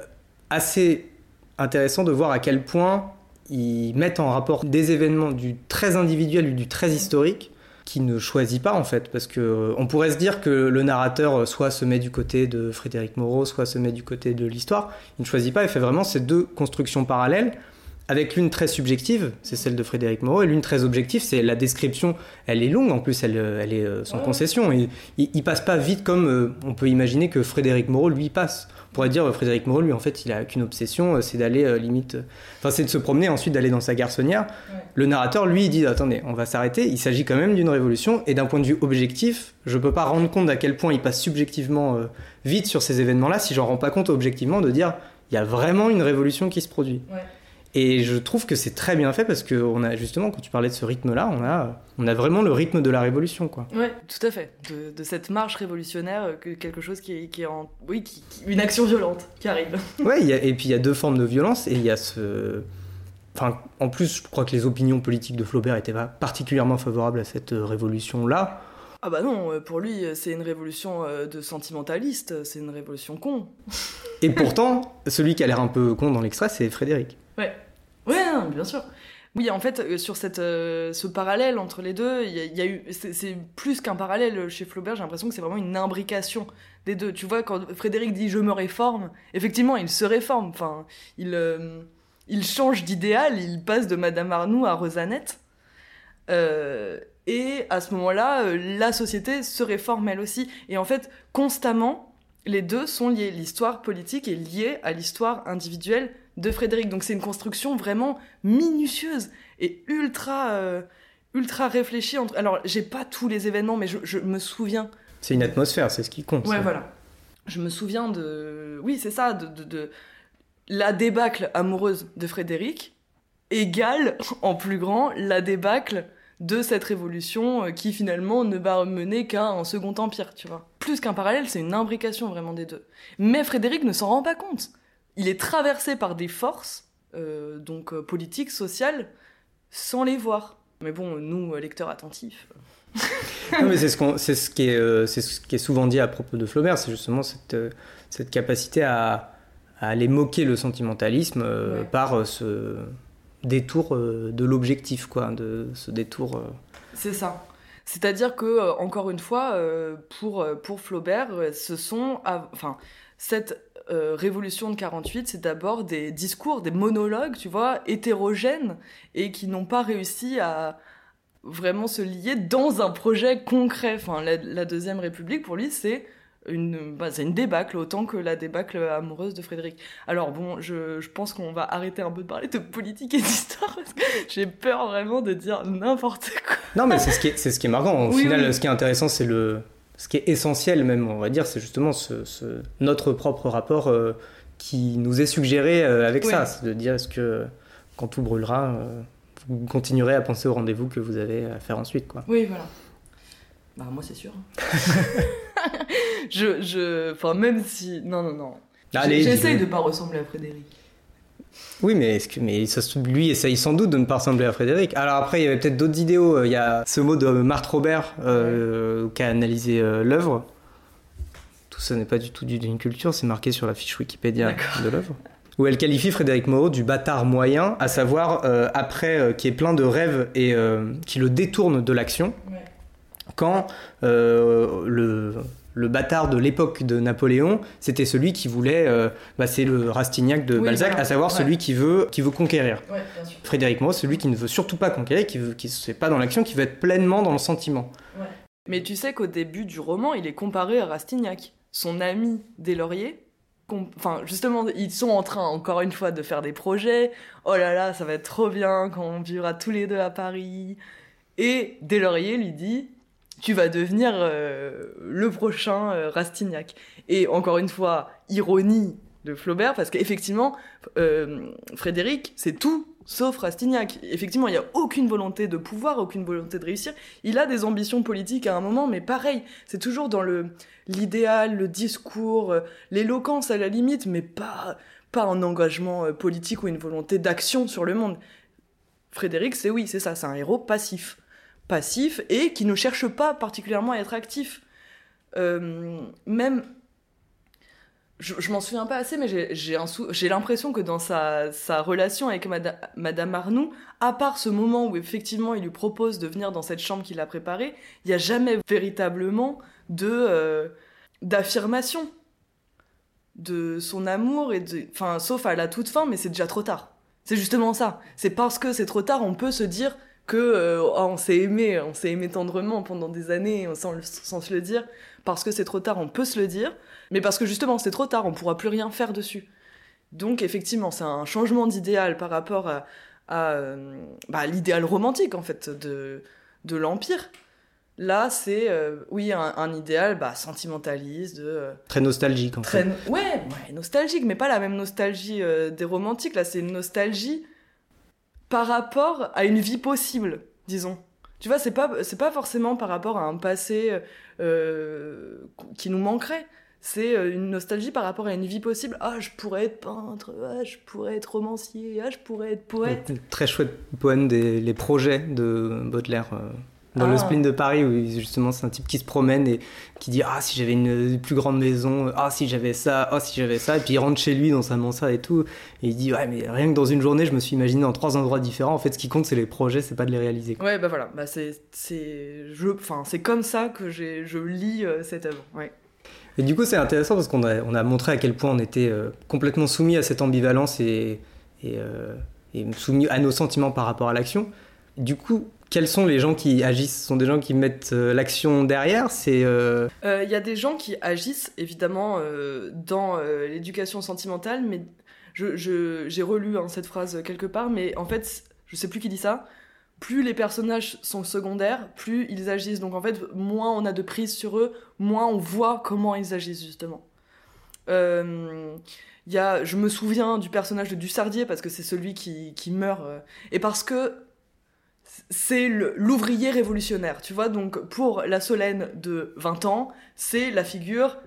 assez intéressant de voir à quel point ils mettent en rapport des événements du très individuel ou du très historique qui ne choisit pas en fait parce que euh, on pourrait se dire que le narrateur euh, soit se met du côté de Frédéric Moreau soit se met du côté de l'histoire. Il ne choisit pas il fait vraiment ces deux constructions parallèles avec l'une très subjective c'est celle de Frédéric Moreau et l'une très objective c'est la description elle est longue en plus elle, euh, elle est euh, sans concession il, il, il passe pas vite comme euh, on peut imaginer que Frédéric Moreau lui passe on pourrait dire euh, Frédéric Moreau lui en fait il a qu'une obsession c'est d'aller euh, limite enfin c'est de se promener ensuite d'aller dans sa garçonnière le narrateur, lui, il dit attendez, on va s'arrêter. Il s'agit quand même d'une révolution et d'un point de vue objectif, je peux pas rendre compte à quel point il passe subjectivement vite sur ces événements-là si j'en rends pas compte objectivement de dire il y a vraiment une révolution qui se produit. Ouais. Et je trouve que c'est très bien fait parce que on a justement quand tu parlais de ce rythme-là, on a on a vraiment le rythme de la révolution quoi. Ouais, tout à fait. De, de cette marche révolutionnaire, euh, que quelque chose qui est, qui est en. Oui, qui, qui- une action violente qui arrive. Ouais, il y a- et puis il y a deux formes de violence et il y a ce. Enfin, en plus, je crois que les opinions politiques de Flaubert étaient pas particulièrement favorables à cette euh, révolution-là. Ah bah non, euh, pour lui, c'est une révolution de sentimentaliste, c'est une révolution con. Et pourtant, celui qui a l'air un peu con dans l'extrait, c'est Frédéric. Ouais, non, bien sûr. Oui, en fait, euh, sur cette, euh, ce parallèle entre les deux, il y, a- eu, c'est plus qu'un parallèle chez Flaubert. J'ai l'impression que c'est vraiment une imbrication des deux. Tu vois, quand Frédéric dit je me réforme, effectivement, il se réforme. Enfin, il, euh, il change d'idéal. Il passe de Madame Arnoux à Rosanette. Et à ce moment-là, la société se réforme elle aussi. Et en fait, constamment, les deux sont liés. L'histoire politique est liée à l'histoire individuelle de Frédéric. Donc c'est une construction vraiment minutieuse et ultra, euh, ultra réfléchie. Entre... Alors j'ai pas tous les événements, mais je, je me souviens. C'est une atmosphère, c'est ce qui compte. Ouais, ça. voilà. Je me souviens de, oui, c'est ça, de, de, de la débâcle amoureuse de Frédéric égale en plus grand la débâcle de cette révolution euh, qui finalement ne va mener qu'à un second empire, tu vois. Plus qu'un parallèle, c'est une imbrication vraiment des deux. Mais Frédéric ne s'en rend pas compte. Il est traversé par des forces, euh, donc euh, politiques, sociales, sans les voir. Mais bon, nous, euh, lecteurs attentifs. non, mais c'est ce, qui est, c'est ce qui est souvent dit à propos de Flaubert, c'est justement cette, cette capacité à, à aller moquer le sentimentalisme Ouais. par ce détour de l'objectif, quoi, de ce détour. C'est ça. C'est-à-dire que, encore une fois, pour, pour Flaubert, ce sont. Enfin, cette euh, révolution de 48, c'est d'abord des discours, des monologues, tu vois, hétérogènes, et qui n'ont pas réussi à vraiment se lier dans un projet concret. Enfin, la, la Deuxième République, pour lui, c'est une, bah, c'est une débâcle, autant que la débâcle amoureuse de Frédéric. Alors bon, je, je pense qu'on va arrêter un peu de parler de politique et d'histoire, parce que j'ai peur vraiment de dire n'importe quoi. Non, mais c'est ce qui est, c'est ce qui est marquant. Au Oui, final, oui. ce qui est intéressant, c'est le. Ce qui est essentiel, même, on va dire, c'est justement ce, ce- notre propre rapport euh, qui nous est suggéré euh, avec Oui. ça. C'est de dire, est-ce que quand tout brûlera, euh, vous continuerez à penser au rendez-vous que vous avez à faire ensuite, quoi. Oui, voilà. Bah, moi, c'est sûr. je, je. Enfin, même si. Non, non, non. Allez, J'essaye de pas ressembler à Frédéric. Oui, mais, que, mais ça lui essaye sans doute de ne pas ressembler à Frédéric. Alors après, il y avait peut-être d'autres idéaux. Il y a ce mot de Marthe Robert euh, qui a analysé euh, l'œuvre. Tout ça n'est pas du tout du- d'une culture, c'est marqué sur la fiche Wikipédia de l'œuvre. Où elle qualifie Frédéric Moreau du bâtard moyen, à savoir euh, après euh, qui est plein de rêves et euh, qui le détourne de l'action, Ouais. quand euh, le, le bâtard de l'époque de Napoléon, c'était celui qui voulait, euh, bah, c'est le Rastignac de Oui, Balzac, voilà. à savoir Ouais. celui qui veut, qui veut conquérir. Ouais, bien sûr. Frédéric Moreau, celui qui ne veut surtout pas conquérir, qui veut, qui se fait pas dans l'action, qui veut être pleinement dans le sentiment. Mais tu sais qu'au début du roman, il est comparé à Rastignac, son ami Deslauriers. com- Enfin, justement, ils sont en train, encore une fois, de faire des projets. Oh là là, ça va être trop bien quand on vivra tous les deux à Paris. Et Deslauriers lui dit Tu vas devenir euh, le prochain euh, Rastignac. Et encore une fois, ironie de Flaubert, parce qu'effectivement, euh, Frédéric, c'est tout sauf Rastignac. Effectivement, il n'y a aucune volonté de pouvoir, aucune volonté de réussir. Il a des ambitions politiques à un moment, mais pareil, c'est toujours dans le l'idéal, le discours, l'éloquence à la limite, mais pas pas un engagement politique ou une volonté d'action sur le monde. Frédéric, c'est oui, c'est ça, c'est un héros passif, passif et qui ne cherche pas particulièrement à être actif. Euh, même je, m'en souviens pas assez, mais j'ai- l'impression que dans sa, relation avec Mada- Madame Arnoux, à part ce moment où effectivement il lui propose de venir dans cette chambre qu'il a préparée, il n'y a jamais véritablement de euh, d'affirmation de son amour et de, enfin, sauf à la toute fin, mais c'est déjà trop tard. C'est justement ça. C'est parce que c'est trop tard, on peut se dire que euh, oh, on s'est aimé, on s'est aimé tendrement pendant des années sans, le- sans se le dire. Parce que c'est trop tard, on peut se le dire, mais parce que justement c'est trop tard, on pourra plus rien faire dessus. Donc effectivement, c'est un changement d'idéal par rapport à, à, euh, bah, l'idéal romantique en fait de, de l'empire. Là, c'est euh, oui un, un idéal bah, sentimentaliste, de, euh, Très nostalgique en très fait. ouais, ouais, nostalgique, mais pas la même nostalgie euh, des romantiques. Là, c'est une nostalgie par rapport à une vie possible, disons. Tu vois, c'est pas c'est pas forcément par rapport à un passé euh, qui nous manquerait. C'est euh, une nostalgie par rapport à une vie possible. Ah, je pourrais être peintre. Ah, je pourrais être romancier. Ah, je pourrais être poète. Très chouette poème des les projets de Baudelaire. euh, dans Ah. le spleen de Paris, où justement c'est un type qui se promène et qui dit Ah, si j'avais une plus grande maison, ah, si j'avais ça, ah, si j'avais ça. Et puis il rentre chez lui dans sa mansarde et tout. Et il dit Ouais, mais rien que dans une journée, je me suis imaginé en trois endroits différents. En fait, ce qui compte, c'est les projets, c'est pas de les réaliser. quoi. Ouais, bah voilà. Bah c'est c'est je enfin c'est comme ça que j'ai je lis euh, cette œuvre. Ouais. Et du coup, c'est intéressant parce qu'on a, on a montré à quel point on était euh, complètement soumis à cette ambivalence et, et, euh, et soumis à nos sentiments par rapport à l'action. Du coup, quels sont les gens qui agissent? Ce sont des gens qui mettent euh, l'action derrière? Euh, Euh, Il y a des gens qui agissent évidemment dans l'éducation sentimentale, mais je, je- j'ai relu hein, cette phrase quelque part, mais en fait, je sais plus qui dit ça. Plus les personnages sont secondaires, plus ils agissent. Donc en fait, moins on a de prise sur eux, moins on voit comment ils agissent justement. Y a, je me souviens du personnage de Dussardier parce que c'est celui qui, qui meurt et parce que c'est l'ouvrier révolutionnaire, tu vois. Donc pour la Solène de 20 ans, c'est la figure.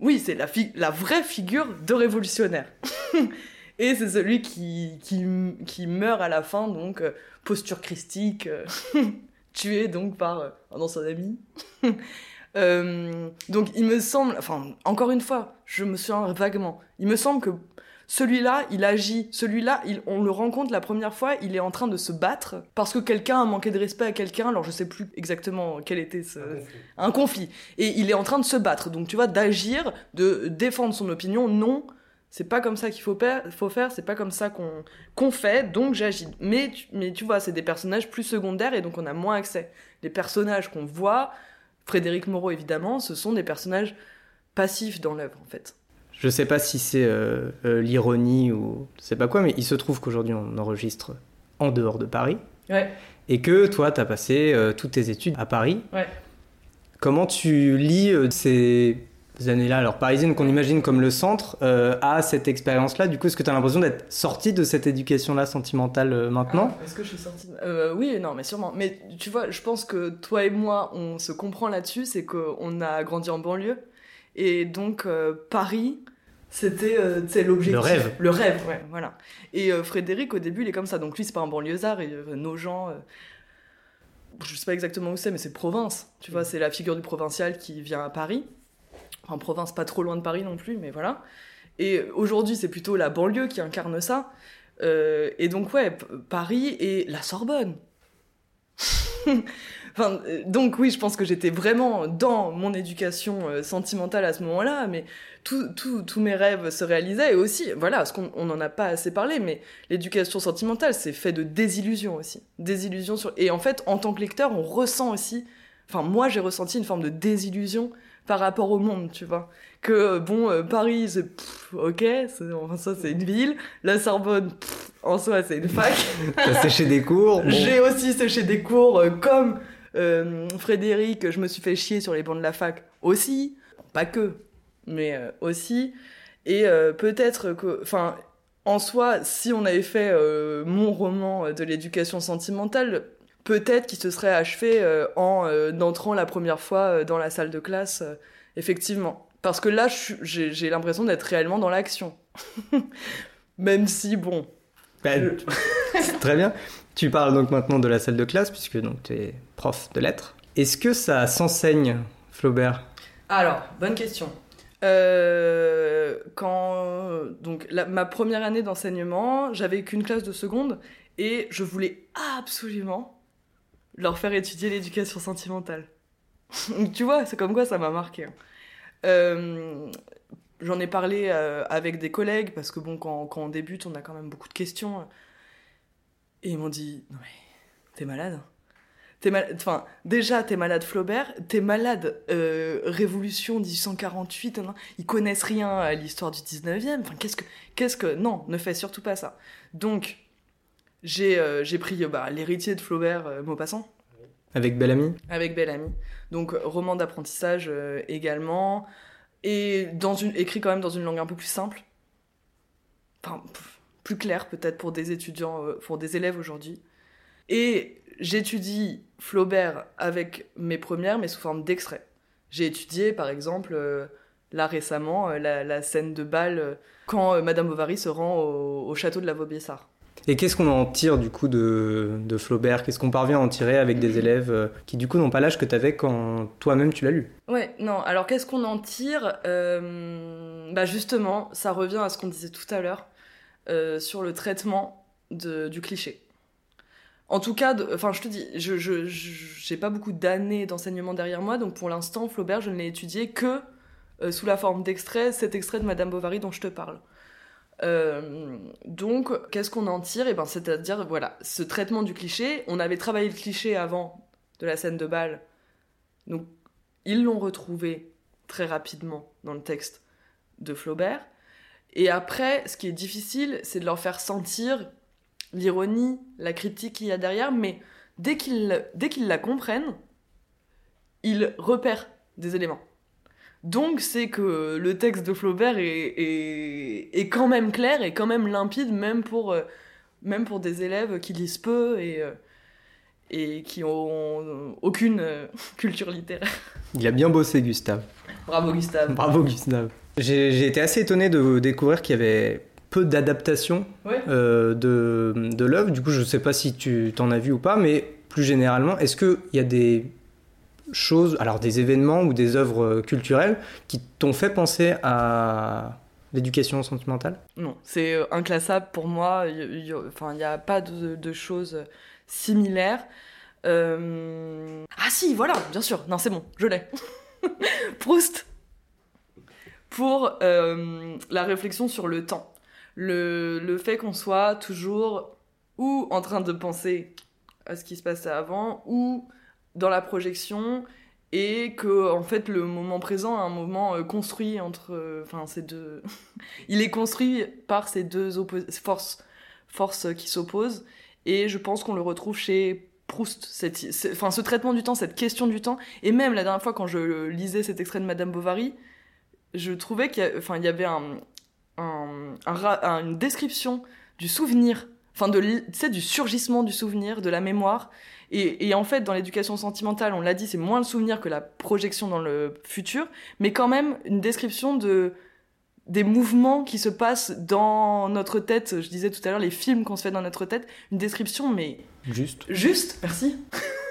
Oui, c'est la, la vraie figure de révolutionnaire. Et c'est celui qui, qui, meurt à la fin, donc euh, posture christique, euh, tué donc par euh, un ancien ami. Donc il me semble, enfin encore une fois, je me souviens vaguement, il me semble que celui-là, il agit, celui-là, il- on le rencontre la première fois, il est en train de se battre parce que quelqu'un a manqué de respect à quelqu'un, alors je sais plus exactement quel était ce... Un conflit. Et il est en train de se battre, donc tu vois, d'agir, de défendre son opinion, non, c'est pas comme ça qu'il faut, faire- faut faire, c'est pas comme ça qu'on fait, donc j'agis. Mais, mais tu vois, c'est des personnages plus secondaires et donc on a moins accès. Les personnages qu'on voit, Frédéric Moreau évidemment, ce sont des personnages passifs dans l'œuvre en fait. Je sais pas si c'est euh, euh, l'ironie ou je sais pas quoi, mais il se trouve qu'aujourd'hui on enregistre en dehors de Paris Ouais. et que toi t'as passé euh, toutes tes études à Paris. Ouais. Comment tu lis euh, ces années-là, alors parisiennes qu'on imagine comme le centre, à cette expérience-là Du coup, est-ce que tu as l'impression d'être sorti de cette éducation-là sentimentale maintenant? Est-ce que je suis sortie de- Oui, non, mais sûrement. Mais tu vois, je pense que toi et moi, on se comprend là-dessus, c'est qu'on a grandi en banlieue. Et donc, Paris, c'était euh, l'objectif. Le rêve. Le rêve, ouais, voilà. Et euh, Frédéric, au début, il est comme ça. Donc lui, c'est pas un banlieusard. Et, euh, nos gens, euh, je sais pas exactement où c'est, mais c'est province. Tu vois, c'est la figure du provincial qui vient à Paris. En province, pas trop loin de Paris non plus, mais voilà. Et aujourd'hui, c'est plutôt la banlieue qui incarne ça. Euh, et donc, ouais, Paris et la Sorbonne. enfin, donc, oui, je pense que j'étais vraiment dans mon éducation euh, sentimentale à ce moment-là, mais tous mes rêves se réalisaient. Et aussi, voilà, parce qu'on on en a pas assez parlé, mais l'éducation sentimentale, c'est fait de désillusions aussi. Désillusions sur... Et en fait, en tant que lecteur, on ressent aussi. Enfin, moi, j'ai ressenti une forme de désillusion par rapport au monde, tu vois. Que, euh, bon, euh, Paris, c'est ok, c'est- enfin, ça, c'est une ville. La Sorbonne, pff, en soi, c'est une fac. T'as séché des cours bon. J'ai aussi séché des cours euh, comme euh, Frédéric, je me suis fait chier sur les bancs de la fac aussi. Pas que, mais euh, aussi. Et euh, peut-être que, enfin, en soi, si on avait fait euh, mon roman de l'éducation sentimentale, peut-être qu'il se serait achevé en entrant la première fois dans la salle de classe, effectivement. Parce que là, j'ai l'impression d'être réellement dans l'action. Même si, bon, c'est très bien. Tu parles donc maintenant de la salle de classe, puisque donc tu es prof de lettres. Est-ce que ça s'enseigne, Flaubert? Alors, bonne question. Euh, quand donc ma première année d'enseignement, j'avais qu'une classe de seconde et je voulais absolument leur faire étudier l'éducation sentimentale. Tu vois, c'est comme quoi ça m'a marqué. hein. Euh, J'en ai parlé euh, avec des collègues parce que bon, quand, quand on débute, on a quand même beaucoup de questions. Et ils m'ont dit, non mais t'es malade. T'es mal... Enfin, déjà, t'es malade Flaubert, t'es malade euh, Révolution 1848, hein, ils connaissent rien à l'histoire du 19e. Enfin, qu'est-ce que. Qu'est-ce que. Non, ne fais surtout pas ça. Donc, j'ai euh, j'ai pris euh, bah, l'héritier de Flaubert, euh, Maupassant, Avec Bellamy avec Belle Amie. Donc, roman d'apprentissage également. Et dans une... écrit quand même dans une langue un peu plus simple. Enfin, pff, plus claire peut-être pour des étudiants, pour des élèves aujourd'hui. Et j'étudie Flaubert avec mes premières, mais sous forme d'extraits. J'ai étudié, par exemple, euh, là récemment, euh, la, la scène de bal euh, quand Madame Bovary se rend au, au château de la Vaubyessard. Et qu'est-ce qu'on en tire du coup de, de Flaubert? Qu'est-ce qu'on parvient à en tirer avec des élèves qui du coup n'ont pas l'âge que tu avais quand toi-même tu l'as lu? Ouais, non, alors qu'est-ce qu'on en tire? Euh, Bah justement, ça revient à ce qu'on disait tout à l'heure euh, sur le traitement de, du cliché. En tout cas, enfin je te dis, je j'ai pas beaucoup d'années d'enseignement derrière moi, donc pour l'instant, Flaubert, je ne l'ai étudié que euh, sous la forme d'extrait, cet extrait de Madame Bovary dont je te parle. Euh, donc, qu'est-ce qu'on en tire? Et ben, c'est-à-dire, voilà, ce traitement du cliché. On avait travaillé le cliché avant de la scène de bal, donc ils l'ont retrouvé très rapidement dans le texte de Flaubert. Et après, ce qui est difficile, c'est de leur faire sentir l'ironie, la critique qu'il y a derrière, mais dès qu'ils la comprennent, ils repèrent des éléments. Donc c'est que le texte de Flaubert est, est, est quand même clair et quand même limpide, même pour, euh, même pour des élèves qui lisent peu et, euh, et qui ont aucune euh, culture littéraire. Il a bien bossé, Gustave. Bravo Gustave. Bravo, Gustave. J'ai j'ai été assez étonné de découvrir qu'il y avait peu d'adaptations Ouais. euh, de, de l'œuvre. Du coup, je sais pas si tu t'en as vu ou pas, mais plus généralement, est-ce qu'il y a des choses, alors des événements ou des œuvres euh, culturelles qui t'ont fait penser à l'éducation sentimentale? Non, c'est euh, inclassable pour moi. Il n'y a pas de, de choses similaires. Euh, Ah si, voilà, bien sûr. Non, c'est bon, je l'ai. Proust. Pour euh, la réflexion sur le temps. Le, le fait qu'on soit toujours ou en train de penser à ce qui se passait avant, ou dans la projection, et que en fait le moment présent est un moment euh, construit entre enfin ces deux il est construit par ces deux forces forces qui s'opposent et je pense qu'on le retrouve chez Proust cette, enfin ce traitement du temps cette question du temps et même la dernière fois quand je lisais cet extrait de Madame Bovary je trouvais qu'il y, y avait un, un- un une description du souvenir enfin de du surgissement du souvenir de la mémoire et, et en fait, dans l'éducation sentimentale, on l'a dit, c'est moins le souvenir que la projection dans le futur, mais quand même une description de des mouvements qui se passent dans notre tête. Je disais tout à l'heure les films qu'on se fait dans notre tête, une description mais Juste. juste, merci,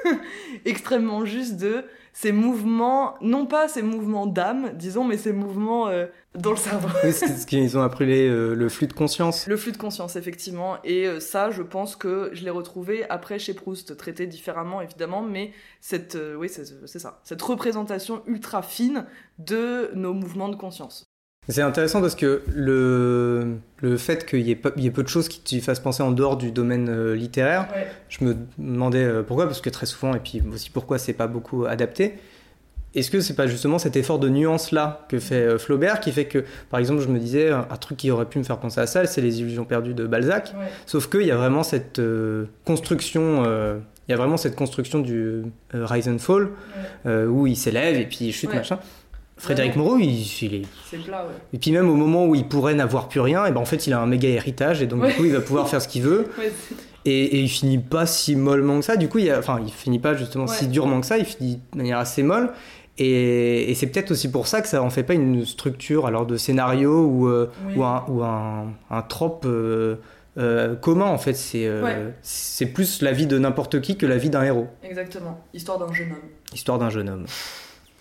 extrêmement juste de ces mouvements, non pas ces mouvements d'âme, disons, mais ces mouvements euh, dans le cerveau. Oui, c'est ce qu'ils ont appelé euh, le flux de conscience. Le flux de conscience, effectivement. Et euh, ça, je pense que je l'ai retrouvé après chez Proust, traité différemment, évidemment, mais cette, euh, oui, c'est c'est ça, cette représentation ultra fine de nos mouvements de conscience. C'est intéressant parce que le, le fait qu'il y, ait peu- il y ait peu de choses qui te fassent penser en dehors du domaine euh, littéraire, Ouais. je me demandais euh, pourquoi, parce que très souvent, et puis aussi pourquoi c'est pas beaucoup adapté. Est-ce que c'est pas justement cet effort de nuance là que fait euh, Flaubert qui fait que, par exemple, je me disais, un, truc qui aurait pu me faire penser à ça, c'est les illusions perdues de Balzac. Sauf qu'il y a vraiment cette euh, construction, euh, il y a vraiment cette construction du euh, rise and fall où il s'élève et puis il chute Ouais. machin. Frédéric Moreau, il, il est C'est plat, ouais. et puis même au moment où il pourrait n'avoir plus rien, et ben en fait il a un méga héritage et donc Ouais. du coup il va pouvoir faire ce qu'il veut Ouais, et, et il finit pas si mollement que ça. Du coup il a, enfin il finit pas justement si durement que ça, il finit de manière assez molle. Et, et c'est peut-être aussi pour ça que ça en fait pas une structure alors de scénario ou, euh, Oui. ou un, ou un, un trope euh, euh, commun en fait. C'est c'est plus la vie de n'importe qui que la vie d'un héros. Exactement. Histoire d'un jeune homme. Histoire d'un jeune homme.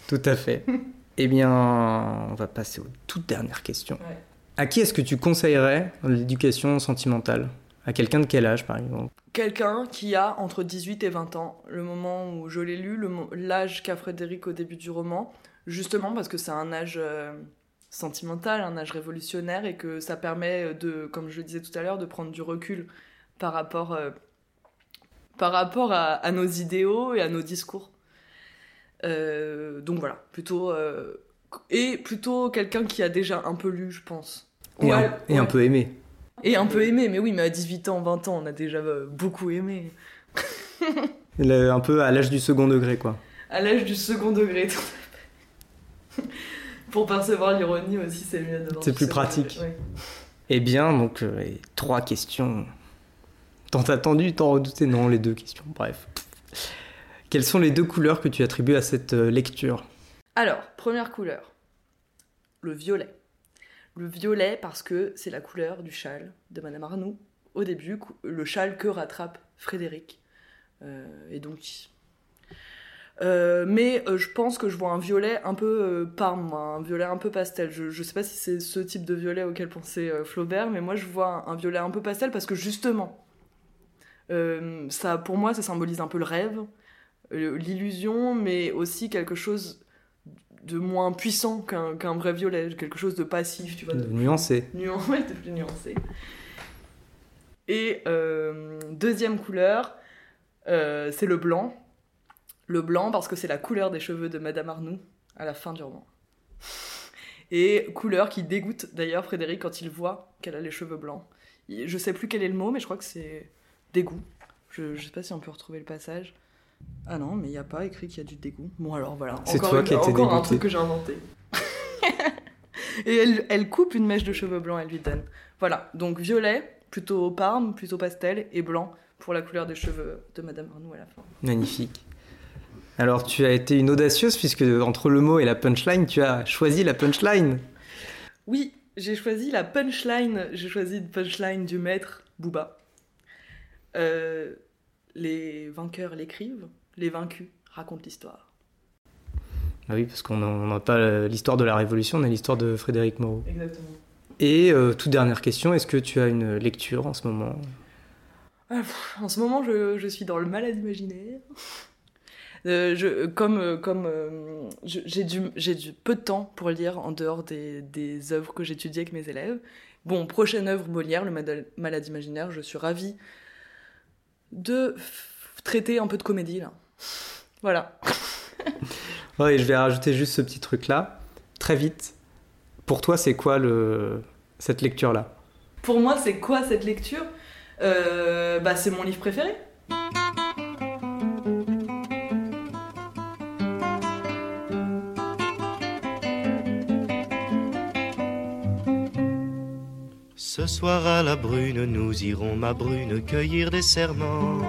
Tout à fait. eh bien, on va passer aux toutes dernières questions. Ouais. À qui est-ce que tu conseillerais l'éducation sentimentale? À quelqu'un de quel âge, par exemple? Quelqu'un qui a entre 18 et 20 ans, le moment où je l'ai lu, l'âge qu'a Frédéric au début du roman, justement parce que c'est un âge euh, sentimental, un âge révolutionnaire, et que ça permet de, comme je le disais tout à l'heure, de prendre du recul par rapport, euh, par rapport à, à nos idéaux et à nos discours. Euh, donc voilà, plutôt... euh, et plutôt quelqu'un qui a déjà un peu lu, je pense. et, Ouais, un, et un ouais. peu aimé. Et un peu aimé, mais oui, mais à 18 ans, 20 ans, on a déjà euh, beaucoup aimé. Le- un peu à l'âge du second degré, quoi. À l'âge du second degré, tout à fait. Pour percevoir l'ironie aussi, c'est mieux d'avoir C'est plus pratique. degré, ouais. Eh bien, donc, euh, trois questions. Tant attendu, tant redouté Non, les deux questions, bref. Quelles sont les deux couleurs que tu attribues à cette euh, lecture? Alors, première couleur, le violet. Le violet parce que c'est la couleur du châle de Madame Arnoux. Au début, le châle que rattrape Frédéric. Euh, et donc... Euh, mais je pense que je vois un violet un peu parme, un violet un peu pastel. Je, je sais pas si c'est ce type de violet auquel pensait Flaubert, mais moi je vois un, un violet un peu pastel parce que justement, ça, pour moi, ça symbolise un peu le rêve, l'illusion, mais aussi quelque chose de moins puissant qu'un vrai violet, quelque chose de passif, tu vois, De de nuancer. nuan- ouais, de plus nuancé. Et euh, deuxième couleur, euh, c'est le blanc. Le blanc parce que c'est la couleur des cheveux de Madame Arnoux à la fin du roman. Et couleur qui dégoûte d'ailleurs Frédéric quand il voit qu'elle a les cheveux blancs. Je sais plus quel est le mot, mais je crois que c'est dégoût. Je, je sais pas si on peut retrouver le passage. Ah non, mais il n'y a pas écrit qu'il y a du dégoût. Bon alors voilà. C'est toi une- qui été Encore un dégoûté. truc que j'ai inventé. Et elle, elle coupe une mèche de cheveux blancs, elle lui donne. Voilà, donc violet, plutôt parme, plutôt pastel, et blanc pour la couleur des cheveux de Madame Arnoux à la fin. Magnifique. Alors, tu as été une audacieuse puisque entre le mot et la punchline, tu as choisi la punchline. Oui, j'ai choisi la punchline, j'ai choisi une punchline du maître Booba. Euh, les vainqueurs l'écrivent, les vaincus racontent l'histoire. Ah oui, parce qu'on n'a pas l'histoire de la Révolution, on a l'histoire de Frédéric Moreau. Exactement. Et euh, toute dernière question, est-ce que tu as une lecture en ce moment? Ah, En ce moment, je, je suis dans le malade imaginaire. Euh, je, comme euh, comme euh, j'ai du, du peu de temps pour lire en dehors des, des œuvres que j'étudie avec mes élèves. Bon, prochaine œuvre Molière, le malade imaginaire, je suis ravie de traiter un peu de comédie là. Voilà. Ouais, et je vais rajouter juste ce petit truc-là. Très vite, pour toi, c'est quoi le... cette lecture-là? Pour moi, c'est quoi cette lecture? Euh, Bah, c'est mon livre préféré. Ce soir à la brune, nous irons, ma brune, cueillir des serments.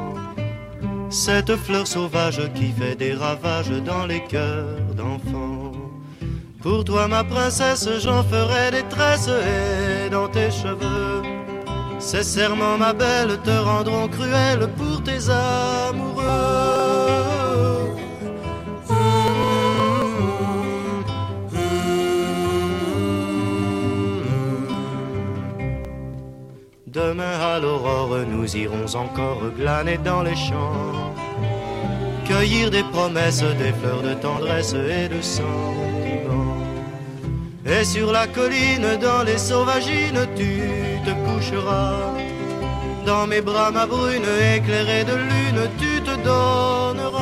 Cette fleur sauvage qui fait des ravages dans les cœurs d'enfants. Pour toi, ma princesse, j'en ferai des tresses et dans tes cheveux. Ces serments, ma belle, te rendront cruelle pour tes amoureux. Demain à l'aurore, nous irons encore glaner dans les champs, cueillir des promesses, des fleurs de tendresse et de sentiments. Et sur la colline, dans les sauvagines, tu te coucheras. Dans mes bras, ma brune, éclairée de lune, tu te donneras.